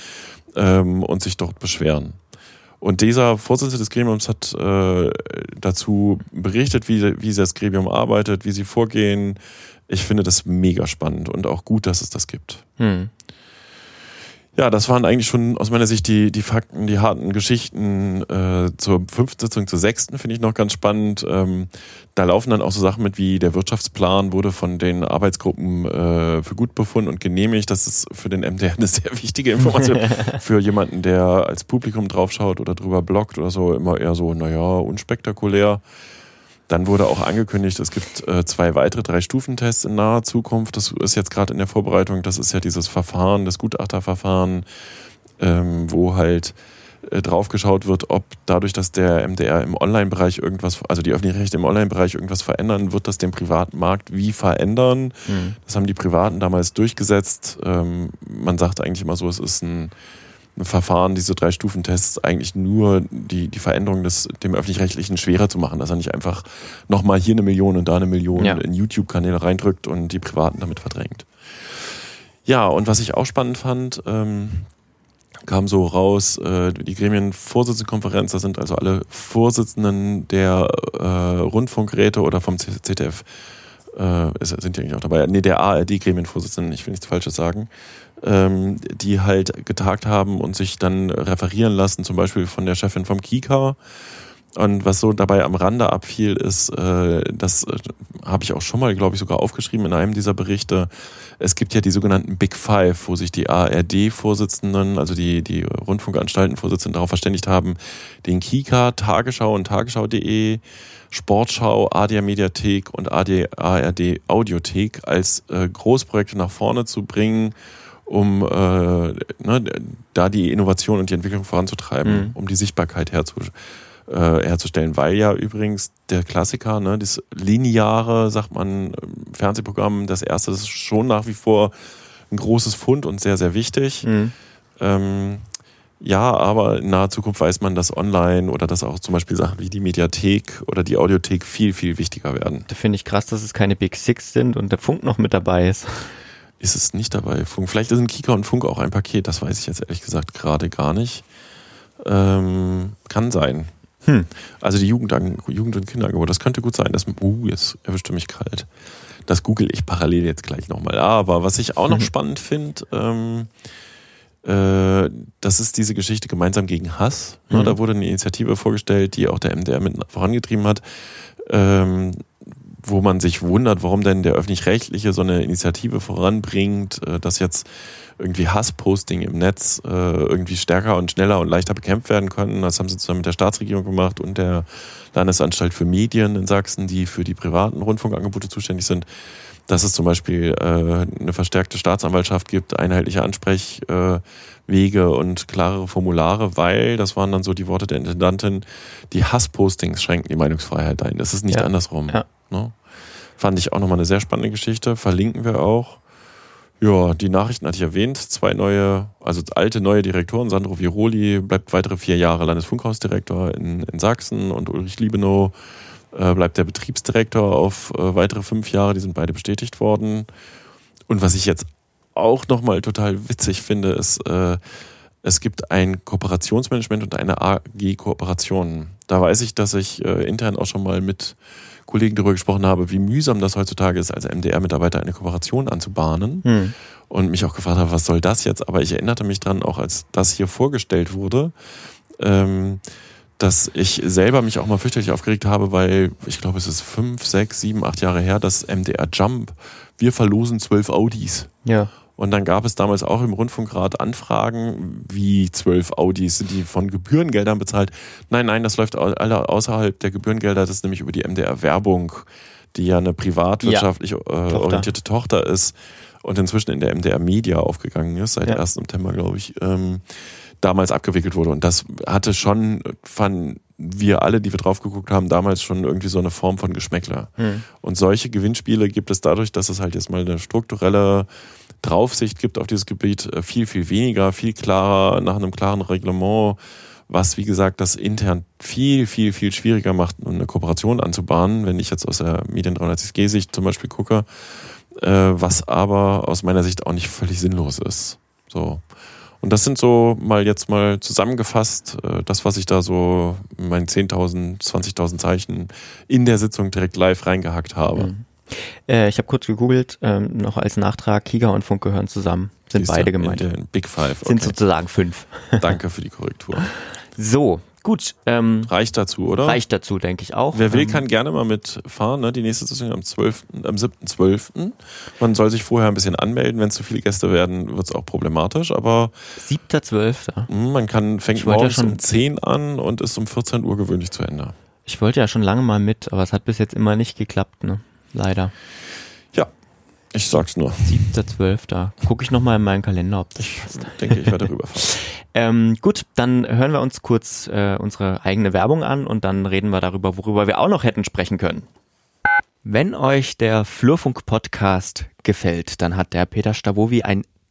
ähm, und sich dort beschweren. Und dieser Vorsitzende des Gremiums hat äh, dazu berichtet, wie, wie das Gremium arbeitet, wie sie vorgehen. Ich finde das mega spannend und auch gut, dass es das gibt. Hm. Ja, das waren eigentlich schon aus meiner Sicht die, die Fakten, die harten Geschichten äh, zur fünften Sitzung, zur sechsten finde ich noch ganz spannend. Ähm, da laufen dann auch so Sachen mit wie der Wirtschaftsplan wurde von den Arbeitsgruppen äh, für gut befunden und genehmigt. Das ist für den MDR eine sehr wichtige Information. für jemanden, der als Publikum draufschaut oder drüber bloggt oder so, immer eher so, naja, unspektakulär. Dann wurde auch angekündigt, es gibt äh, zwei weitere Drei-Stufen-Tests in naher Zukunft. Das ist jetzt gerade in der Vorbereitung. Das ist ja dieses Verfahren, das Gutachterverfahren, ähm, wo halt äh, drauf geschaut wird, ob dadurch, dass der MDR im Online-Bereich irgendwas, also die öffentlichen Rechte im Online-Bereich irgendwas verändern, wird das den privaten Markt wie verändern. Mhm. Das haben die Privaten damals durchgesetzt. Ähm, man sagt eigentlich immer so, es ist ein Verfahren, diese drei Stufentests, eigentlich nur die, die Veränderung des, dem öffentlich-rechtlichen schwerer zu machen, dass er nicht einfach nochmal hier eine Million und da eine Million ja. in YouTube-Kanäle reindrückt und die Privaten damit verdrängt. Ja, und was ich auch spannend fand, ähm, kam so raus, äh, die Gremienvorsitzendenkonferenz, da sind also alle Vorsitzenden der äh, Rundfunkgeräte oder vom ZDF, äh, sind die eigentlich auch dabei? Nee, der ARD-Gremienvorsitzenden, ich will nichts Falsches sagen, ähm, die halt getagt haben und sich dann referieren lassen, zum Beispiel von der Chefin vom Kika. Und was so dabei am Rande abfiel, ist, äh, das äh, habe ich auch schon mal, glaube ich, sogar aufgeschrieben in einem dieser Berichte. Es gibt ja die sogenannten Big Five, wo sich die ARD-Vorsitzenden, also die, die Rundfunkanstalten-Vorsitzenden darauf verständigt haben, den Kika, Tagesschau und Tagesschau.de, Sportschau, AD Mediathek und ARD Audiothek als äh, Großprojekte nach vorne zu bringen um äh, ne, da die Innovation und die Entwicklung voranzutreiben, mhm. um die Sichtbarkeit herzu, äh, herzustellen. Weil ja übrigens der Klassiker, ne, das lineare, sagt man, Fernsehprogramm, das erste das ist schon nach wie vor ein großes Fund und sehr, sehr wichtig. Mhm. Ähm, ja, aber in naher Zukunft weiß man, dass online oder dass auch zum Beispiel Sachen wie die Mediathek oder die Audiothek viel, viel wichtiger werden. Da finde ich krass, dass es keine Big Six sind und der Funk noch mit dabei ist ist es nicht dabei. Funk. Vielleicht sind Kika und Funk auch ein Paket, das weiß ich jetzt ehrlich gesagt gerade gar nicht. Ähm, kann sein. Hm. Also die Jugend, Jugend- und Kinderangebote, das könnte gut sein. Das, uh, jetzt erwischte mich kalt. Das google ich parallel jetzt gleich nochmal. Aber was ich auch noch spannend finde, ähm, äh, das ist diese Geschichte gemeinsam gegen Hass. Mhm. Da wurde eine Initiative vorgestellt, die auch der MDR mit vorangetrieben hat. Ähm, wo man sich wundert, warum denn der öffentlich-rechtliche so eine Initiative voranbringt, äh, dass jetzt irgendwie Hassposting im Netz äh, irgendwie stärker und schneller und leichter bekämpft werden können. Das haben sie zusammen mit der Staatsregierung gemacht und der Landesanstalt für Medien in Sachsen, die für die privaten Rundfunkangebote zuständig sind. Dass es zum Beispiel äh, eine verstärkte Staatsanwaltschaft gibt, einheitliche Ansprechwege und klarere Formulare, weil, das waren dann so die Worte der Intendantin, die Hasspostings schränken die Meinungsfreiheit ein. Das ist nicht ja. andersrum. Ja. Ne? Fand ich auch nochmal eine sehr spannende Geschichte. Verlinken wir auch. Ja, die Nachrichten hatte ich erwähnt. Zwei neue, also alte neue Direktoren. Sandro Viroli bleibt weitere vier Jahre Landesfunkhausdirektor in, in Sachsen und Ulrich Liebenow äh, bleibt der Betriebsdirektor auf äh, weitere fünf Jahre. Die sind beide bestätigt worden. Und was ich jetzt auch nochmal total witzig finde, ist, äh, es gibt ein Kooperationsmanagement und eine AG-Kooperation. Da weiß ich, dass ich äh, intern auch schon mal mit Kollegen darüber gesprochen habe, wie mühsam das heutzutage ist, als MDR-Mitarbeiter eine Kooperation anzubahnen. Hm. Und mich auch gefragt habe, was soll das jetzt? Aber ich erinnerte mich dran, auch als das hier vorgestellt wurde, ähm, dass ich selber mich auch mal fürchterlich aufgeregt habe, weil ich glaube, es ist fünf, sechs, sieben, acht Jahre her, dass MDR Jump, wir verlosen zwölf Audis. Ja. Und dann gab es damals auch im Rundfunkrat Anfragen, wie zwölf Audis, sind die von Gebührengeldern bezahlt? Nein, nein, das läuft alle außerhalb der Gebührengelder, das ist nämlich über die MDR-Werbung, die ja eine privatwirtschaftlich ja. Äh, Tochter. orientierte Tochter ist und inzwischen in der MDR Media aufgegangen ist, seit ja. 1. September, glaube ich, ähm, damals abgewickelt wurde. Und das hatte schon, fanden wir alle, die wir drauf geguckt haben, damals schon irgendwie so eine Form von Geschmäckler. Hm. Und solche Gewinnspiele gibt es dadurch, dass es halt jetzt mal eine strukturelle Draufsicht gibt auf dieses Gebiet, äh, viel, viel weniger, viel klarer, nach einem klaren Reglement, was, wie gesagt, das intern viel, viel, viel schwieriger macht, eine Kooperation anzubahnen, wenn ich jetzt aus der Medien 360G-Sicht zum Beispiel gucke, äh, was aber aus meiner Sicht auch nicht völlig sinnlos ist. So. Und das sind so mal jetzt mal zusammengefasst, äh, das, was ich da so in meinen 10.000, 20.000 Zeichen in der Sitzung direkt live reingehackt habe. Mhm. Äh, ich habe kurz gegoogelt, ähm, noch als Nachtrag, Kika und Funk gehören zusammen. Sind Siehst beide in gemeint. Big Five. Sind Okay. sozusagen fünf. Danke für die Korrektur. So, gut. Ähm, Reicht dazu, oder? reicht dazu, denke ich auch. Wer will, Ähm, kann gerne mal mitfahren. Ne? Die nächste Sitzung am 12., am 7.12. Man soll sich vorher ein bisschen anmelden. Wenn zu viele Gäste werden, wird es auch problematisch. Aber 7.12. mh, man kann, fängt ja morgens schon- um 10 an und ist um 14 Uhr gewöhnlich zu Ende. Ich wollte ja schon lange mal mit, aber es hat bis jetzt immer nicht geklappt, ne? Leider. Ja, ich sag's nur. 7.12. Gucke ich nochmal in meinen Kalender, ob das passt. Denke ich werde rüberfahren. Ähm, gut, dann hören wir uns kurz äh, unsere eigene Werbung an und dann reden wir darüber, worüber wir auch noch hätten sprechen können. Wenn euch der Flurfunk-Podcast gefällt, dann hat der Peter Stavovi ein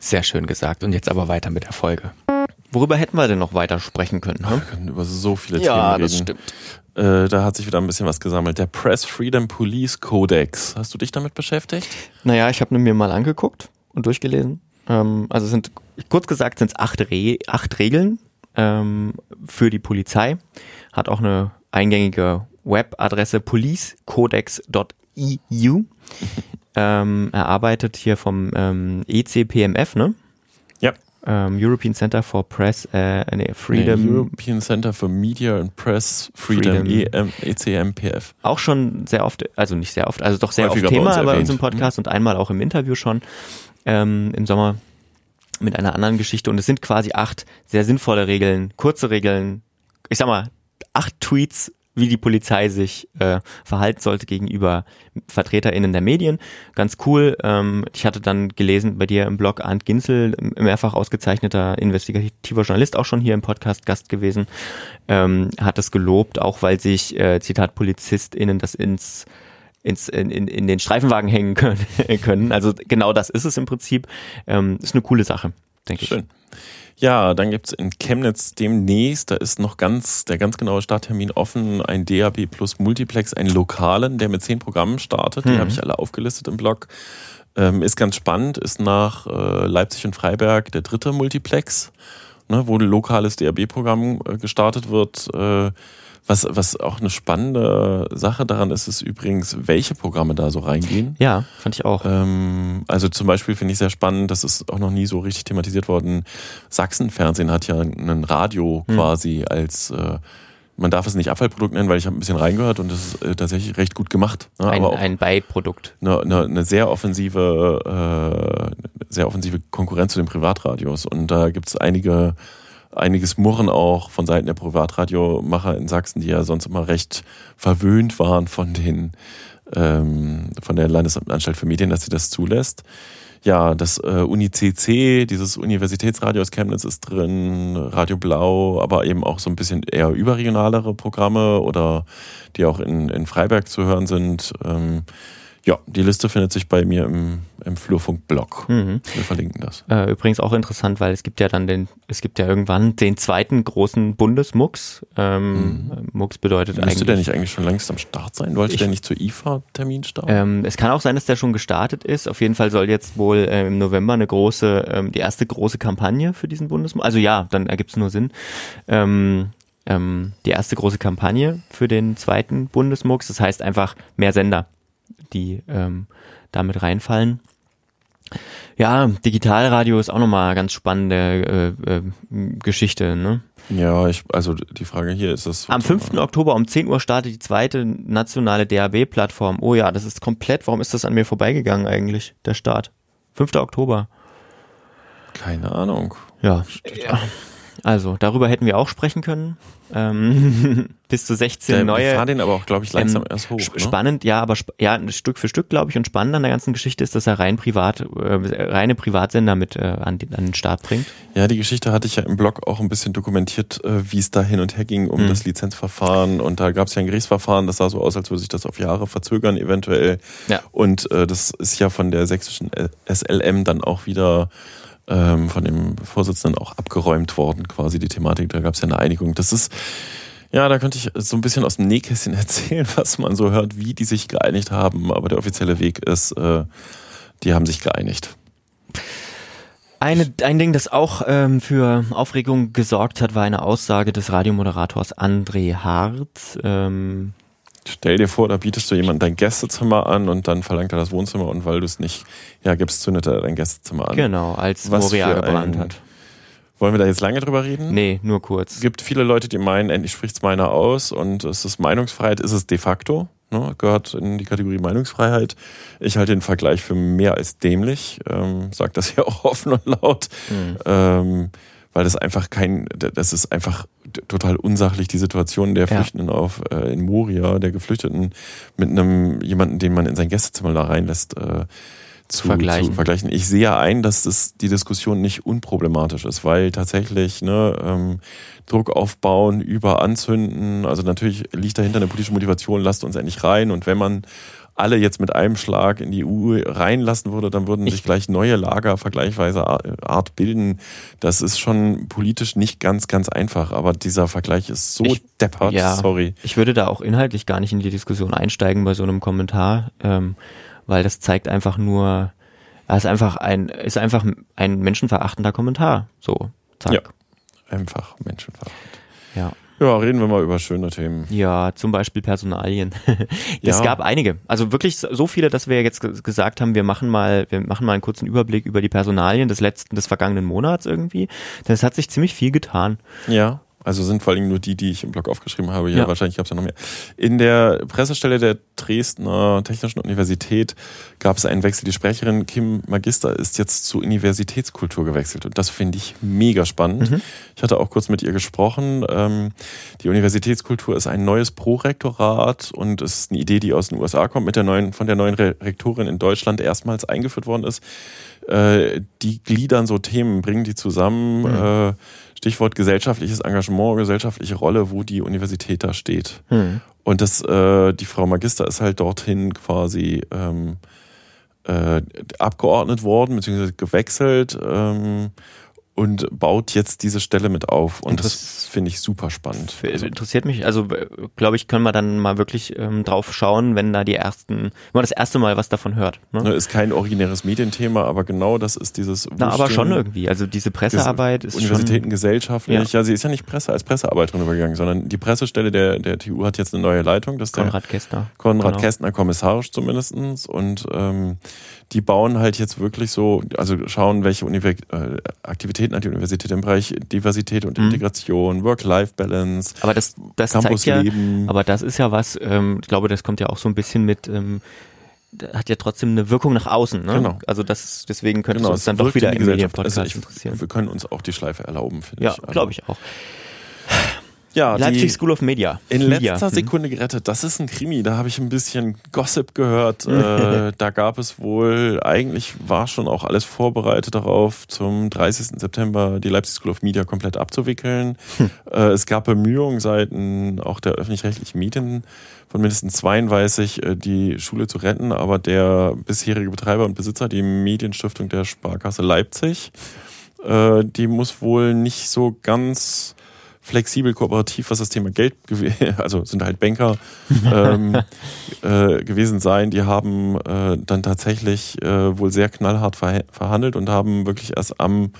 Sehr schön gesagt. Und jetzt aber weiter mit der Folge. Worüber hätten wir denn noch weiter sprechen können? Wir Hm? können über so viele Ja, Themen das reden. stimmt. Äh, da hat sich wieder ein bisschen was gesammelt. Der Press Freedom Police Codex. Hast du dich damit beschäftigt? Naja, ich habe mir mal angeguckt und durchgelesen. Ähm, also es sind, kurz gesagt, sind es acht, Re acht Regeln ähm, für die Polizei. Hat auch eine eingängige Webadresse policecodex.eu. ähm, erarbeitet hier vom ähm, ECPMF, ne? Ja. Ähm, European Center for Press äh, nee, Freedom. Nee, European Center for Media and Press Freedom, E Freedom. ECMPF. auch schon sehr oft, also nicht sehr oft, also doch sehr Häufiger oft bei Thema uns bei uns im Podcast und einmal auch im Interview schon ähm, im Sommer mit einer anderen Geschichte. Und es sind quasi acht sehr sinnvolle Regeln, kurze Regeln, ich sag mal, acht Tweets, wie die Polizei sich äh, verhalten sollte gegenüber VertreterInnen der Medien. Ganz cool. Ähm, ich hatte dann gelesen bei dir im Blog Arndt Ginzel, mehrfach ausgezeichneter investigativer Journalist, auch schon hier im Podcast Gast gewesen, ähm, hat es gelobt, auch weil sich, äh, Zitat, PolizistInnen das ins ins, in, in, in den Streifenwagen hängen können, können. Also genau das ist es im Prinzip. Ähm, ist eine coole Sache, denke ich. Schön. Ja, dann gibt's in Chemnitz demnächst, da ist noch ganz der ganz genaue Starttermin offen, ein DAB Plus Multiplex, einen lokalen, der mit zehn Programmen startet. Die Mhm. habe ich alle aufgelistet im Blog. Ähm, ist ganz spannend, ist nach äh, Leipzig und Freiberg der dritte Multiplex, ne, wo ein lokales DAB-Programm äh, gestartet wird. Äh, was, was auch eine spannende Sache daran ist, ist übrigens, welche Programme da so reingehen. Ja, fand ich auch. Ähm, also zum Beispiel finde ich sehr spannend, das ist auch noch nie so richtig thematisiert worden. Sachsenfernsehen hat ja ein Radio Hm. quasi als, äh, man darf es nicht Abfallprodukt nennen, weil ich habe ein bisschen reingehört und das ist äh, tatsächlich recht gut gemacht. Ne? ein, Aber auch ein Beiprodukt. eine, eine, eine sehr offensive, äh, sehr offensive Konkurrenz zu den Privatradios. Und da gibt es einige, einiges Murren auch von Seiten der Privatradiomacher in Sachsen, die ja sonst immer recht verwöhnt waren von den ähm, von der Landesanstalt für Medien, dass sie das zulässt. Ja, das äh, UniCC, dieses Universitätsradio aus Chemnitz ist drin, Radio Blau, aber eben auch so ein bisschen eher überregionalere Programme oder die auch in, in Freiberg zu hören sind. Ähm, ja, die Liste findet sich bei mir im, im Flurfunk-Blog. Mhm. Wir verlinken das. Äh, übrigens auch interessant, weil es gibt ja dann den, es gibt ja irgendwann den zweiten großen Bundesmux. Ähm, Mux bedeutet Müsste eigentlich. der nicht eigentlich schon längst am Start sein? Wollte Ich- der nicht zur IFA-Termin starten? Ähm, es kann auch sein, dass der schon gestartet ist. Auf jeden Fall soll jetzt wohl ähm, im November eine große, ähm, die erste große Kampagne für diesen Bundesmux. Also ja, dann ergibt es nur Sinn. Ähm, ähm, die erste große Kampagne für den zweiten Bundesmux. Das heißt einfach mehr Sender, die ähm, damit reinfallen. Ja, Digitalradio ist auch nochmal eine ganz spannende äh, äh, Geschichte. Ne? ja, ich, also die Frage hier ist das. Am 5. Oktober um 10 Uhr startet die zweite nationale DAB-Plattform. Oh ja, das ist komplett, warum ist das an mir vorbeigegangen eigentlich, der Start? 5. Oktober. Keine Ahnung. Ja. ja. Also, darüber hätten wir auch sprechen können. Ähm, bis zu 16 Der, neue. Wir fahren den aber auch, glaube ich, langsam ähm, erst hoch. sp- Ne? Spannend, ja, aber sp ja, Stück für Stück, glaube ich. Und spannend an der ganzen Geschichte ist, dass er rein privat, äh, reine Privatsender mit äh, an, den, an den Start bringt. Ja, die Geschichte hatte ich ja im Blog auch ein bisschen dokumentiert, äh, wie es da hin und her ging um Hm. das Lizenzverfahren. Und da gab es ja ein Gerichtsverfahren, das sah so aus, als würde sich das auf Jahre verzögern eventuell. Ja. Und äh, das ist ja von der sächsischen SLM dann auch wieder ähm, von dem Vorsitzenden auch abgeräumt worden, quasi die Thematik. Da gab es ja eine Einigung. Das ist, ja, da könnte ich so ein bisschen aus dem Nähkästchen erzählen, was man so hört, wie die sich geeinigt haben. Aber der offizielle Weg ist, äh, die haben sich geeinigt. Eine, ein Ding, das auch ähm, für Aufregung gesorgt hat, war eine Aussage des Radiomoderators André Hart. Ähm, Stell dir vor, da bietest du jemand dein Gästezimmer an und dann verlangt er das Wohnzimmer und weil du es nicht ja, gibst, zündet er dein Gästezimmer an. genau, als Was Moria gebrannt hat. Wollen wir da jetzt lange drüber reden? Nee, nur kurz. Es gibt viele Leute, die meinen, endlich spricht's meiner aus und es ist Meinungsfreiheit, ist es de facto, ne? gehört in die Kategorie Meinungsfreiheit. Ich halte den Vergleich für mehr als dämlich, ähm, sag das ja auch offen und laut, Mhm. ähm, weil das einfach kein, das ist einfach total unsachlich, die Situation der Ja. Flüchtenden auf äh, in Moria, der Geflüchteten mit einem jemanden, den man in sein Gästezimmer da reinlässt, äh, zu Vergleichen. Zu vergleichen. Ich sehe ja ein, dass das die Diskussion nicht unproblematisch ist, weil tatsächlich ne, ähm, Druck aufbauen, über anzünden, also natürlich liegt dahinter eine politische Motivation, lasst uns endlich rein und wenn man alle jetzt mit einem Schlag in die EU reinlassen würde, dann würden Ich- sich gleich neue Lager vergleichweise Art bilden. Das ist schon politisch nicht ganz, ganz einfach, aber dieser Vergleich ist so Ich- deppert, ja. sorry. Ich würde da auch inhaltlich gar nicht in die Diskussion einsteigen bei so einem Kommentar, ähm, weil das zeigt einfach nur, es ist einfach ein, ist einfach ein menschenverachtender Kommentar. So, zack. Ja. Einfach Menschenveracht. ja. Ja, reden wir mal über schöne Themen. Ja, zum Beispiel Personalien. es Ja. gab einige. Also wirklich so viele, dass wir jetzt ge- gesagt haben, wir machen mal, wir machen mal einen kurzen Überblick über die Personalien des letzten, des vergangenen Monats irgendwie. Denn es hat sich ziemlich viel getan. Ja, also sind vor allem nur die, die ich im Blog aufgeschrieben habe. Ja, Ja. wahrscheinlich gab es ja noch mehr. In der Pressestelle der Dresdner Technischen Universität gab es einen Wechsel. Die Sprecherin Kim Magister ist jetzt zur Universitätskultur gewechselt und das finde ich mega spannend. Mhm. Ich hatte auch kurz mit ihr gesprochen. Ähm, die Universitätskultur ist ein neues Prorektorat und es ist eine Idee, die aus den USA kommt, mit der neuen, von der neuen Re Rektorin in Deutschland erstmals eingeführt worden ist. Äh, die gliedern so Themen, bringen die zusammen. Äh, Stichwort gesellschaftliches Engagement, gesellschaftliche Rolle, wo die Universität da steht. Hm. Und das, äh, die Frau Magister ist halt dorthin quasi ähm, äh, abgeordnet worden, beziehungsweise gewechselt ähm, und baut jetzt diese Stelle mit auf. Und das finde ich super spannend. F- Interessiert mich, also glaube ich, können wir dann mal wirklich ähm, drauf schauen, wenn da die ersten, wenn man das erste Mal was davon hört. Ne? Ne, ist kein originäres Medienthema, aber genau das ist dieses. Na, aber schon irgendwie. Also diese Pressearbeit ist Universitäten schon. gesellschaftlich. Ja. sie ist ja nicht Presse als Pressearbeiterin übergegangen, sondern die Pressestelle der, der TU hat jetzt eine neue Leitung. Das Konrad Kästner. Konrad Genau. Kästner kommissarisch zumindestens Und ähm, die bauen halt jetzt wirklich so, also schauen, welche Univers äh, Aktivitäten hat die Universität im Bereich Diversität und Mhm. Integration, Work-Life-Balance, Aber das, das zeigt ja, Campusleben. aber das ist ja was, ähm, ich glaube, das kommt ja auch so ein bisschen mit, ähm, hat ja trotzdem eine Wirkung nach außen. Ne? Genau. Also das, deswegen könnte Genau, es uns dann doch wieder in die Gesellschaft. Also ich- interessieren. Wir können uns auch die Schleife erlauben, finde Ja, ich. Also, glaube ich auch. Ja, Leipzig School of Media. In Media. letzter Mhm. Sekunde gerettet. Das ist ein Krimi. Da habe ich ein bisschen Gossip gehört. äh, da gab es wohl, eigentlich war schon auch alles vorbereitet darauf, zum 30. September die Leipzig School of Media komplett abzuwickeln. Äh, es gab Bemühungen seitens auch der öffentlich-rechtlichen Medien von mindestens zweien, weiß ich, äh, die Schule zu retten. Aber der bisherige Betreiber und Besitzer, die Medienstiftung der Sparkasse Leipzig, äh, die muss wohl nicht so ganz flexibel kooperativ, was das Thema Geld, also sind halt Banker ähm, äh, gewesen sein. Die haben äh, dann tatsächlich äh, wohl sehr knallhart verha- verhandelt und haben wirklich erst am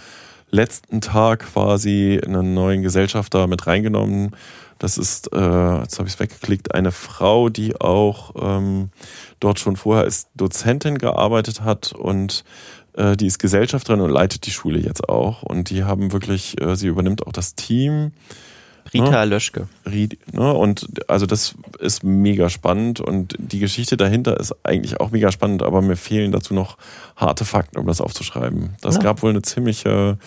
letzten Tag quasi einen neuen Gesellschafter mit reingenommen. Das ist, äh, jetzt habe ich es weggeklickt, eine Frau, die auch ähm, dort schon vorher als Dozentin gearbeitet hat und äh, die ist Gesellschafterin und leitet die Schule jetzt auch. Und die haben wirklich, äh, sie übernimmt auch das Team. Rita ja, Löschke. Ne, und also das ist mega spannend und die Geschichte dahinter ist eigentlich auch mega spannend, aber mir fehlen dazu noch harte Fakten, um das aufzuschreiben. Das ja. gab wohl eine ziemliche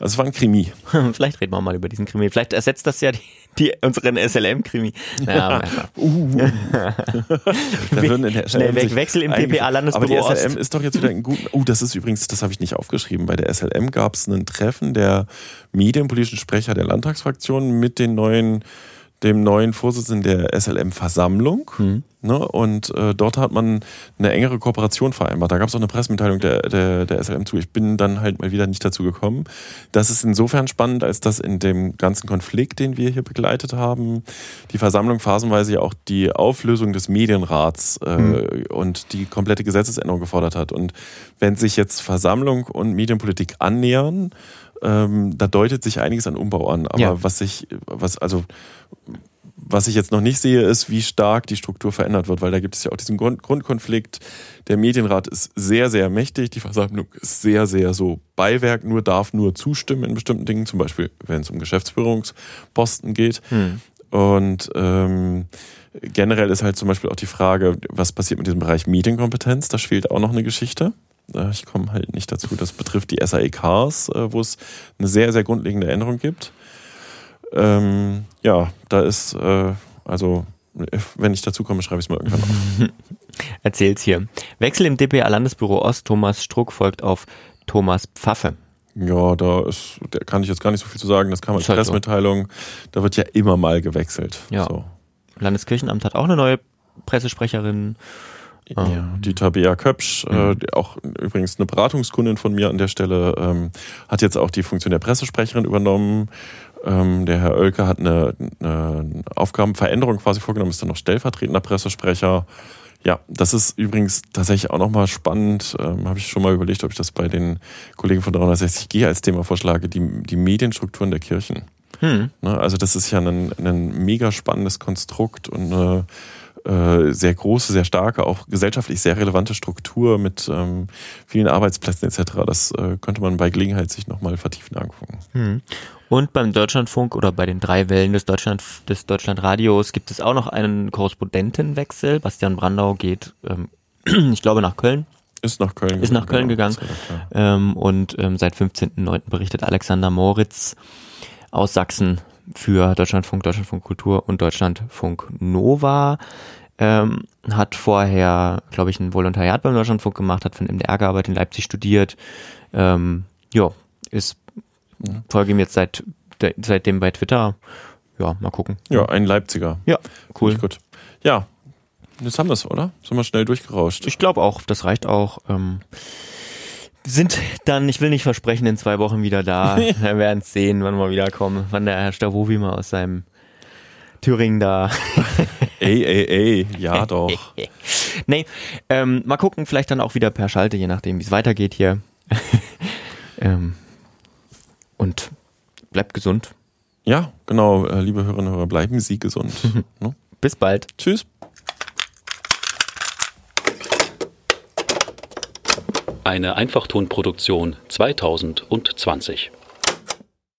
also es war ein Krimi. Vielleicht reden wir mal über diesen Krimi. Vielleicht ersetzt das ja die, die unseren SLM-Krimi. Ja, uh. da würden in der Schnell weg, Wechsel im DPA-Landesbüro Aber die SLM ist doch jetzt wieder ein guter... Oh, das ist übrigens, das habe ich nicht aufgeschrieben. Bei der SLM gab es ein Treffen der medienpolitischen Sprecher der Landtagsfraktion mit den neuen dem neuen Vorsitzenden der SLM-Versammlung. Mhm. Ne, und äh, dort hat man eine engere Kooperation vereinbart. Da gab es auch eine Pressemitteilung der, der, der SLM zu. Ich bin dann halt mal wieder nicht dazu gekommen. Das ist insofern spannend, als dass in dem ganzen Konflikt, den wir hier begleitet haben, die Versammlung phasenweise ja auch die Auflösung des Medienrats äh, mhm. und die komplette Gesetzesänderung gefordert hat. Und wenn sich jetzt Versammlung und Medienpolitik annähern, ähm, da deutet sich einiges an Umbau an. Aber ja. was ich, was, also, was ich jetzt noch nicht sehe, ist, wie stark die Struktur verändert wird, weil da gibt es ja auch diesen Grund Grundkonflikt. Der Medienrat ist sehr, sehr mächtig, die Versammlung ist sehr, sehr so Beiwerk, nur darf nur zustimmen in bestimmten Dingen, zum Beispiel wenn es um Geschäftsführungsposten geht. Hm. Und ähm, generell ist halt zum Beispiel auch die Frage, was passiert mit diesem Bereich Medienkompetenz? Da fehlt auch noch eine Geschichte. Ich komme halt nicht dazu. Das betrifft die SAEKs, äh, wo es eine sehr, sehr grundlegende Änderung gibt. Ähm, ja, da ist, äh, also, wenn ich dazu komme, schreibe ich es mal irgendwann auf. Erzähl's hier. Wechsel im DPA-Landesbüro Ost. Thomas Struck folgt auf Thomas Pfaffe. Ja, da ist, da kann ich jetzt gar nicht so viel zu sagen. Das kam als halt Pressemitteilung. So. Da wird ja immer mal gewechselt. Ja. So. Landeskirchenamt hat auch eine neue Pressesprecherin. Ja, ähm. die Tabea Köpsch, äh, mhm. äh, auch übrigens eine Beratungskundin von mir an der Stelle, ähm, hat jetzt auch die Funktion der Pressesprecherin übernommen. Ähm, der Herr Oelke hat eine, eine Aufgabenveränderung quasi vorgenommen, ist dann noch stellvertretender Pressesprecher. Ja, das ist übrigens tatsächlich auch nochmal spannend. Ähm, Habe ich schon mal überlegt, ob ich das bei den Kollegen von 360G als Thema vorschlage, die, die Medienstrukturen der Kirchen. Hm. Ne, also das ist ja ein, ein mega spannendes Konstrukt und eine äh, sehr große, sehr starke, auch gesellschaftlich sehr relevante Struktur mit ähm, vielen Arbeitsplätzen etc. Das äh, könnte man bei Gelegenheit sich nochmal vertiefend angucken. Hm. Und beim Deutschlandfunk oder bei den drei Wellen des, Deutschland, des Deutschlandradios gibt es auch noch einen Korrespondentenwechsel. Bastian Brandau geht, ähm, ich glaube, nach Köln. Ist nach Köln Ist nach Köln genau, gegangen. Ähm, und ähm, seit 15.09. berichtet Alexander Moritz aus Sachsen für Deutschlandfunk, Deutschlandfunk Kultur und Deutschlandfunk Nova. Ähm, hat vorher, glaube ich, ein Volontariat beim Deutschlandfunk gemacht, hat von MDR gearbeitet, in Leipzig studiert. Ähm, ja, ist, ja. folge ihm jetzt seit, seitdem bei Twitter. Ja, mal gucken. Ja, ein Leipziger. Ja, cool. Gut. Ja, jetzt haben wir es, oder? Sind wir schnell durchgerauscht? Ich glaube auch, das reicht auch. Ähm, sind dann, ich will nicht versprechen, in zwei Wochen wieder da. wir werden sehen, wann wir wiederkommen, wann der Herr Stavovi mal aus seinem Thüringen da. Ey, ey, ey, ja doch. nee, ähm, mal gucken, vielleicht dann auch wieder per Schalte, je nachdem, wie es weitergeht hier. ähm, und bleibt gesund. Ja, genau, äh, liebe Hörerinnen und Hörer, bleiben Sie gesund. ne? Bis bald. Tschüss. Eine Einfachtonproduktion 2020.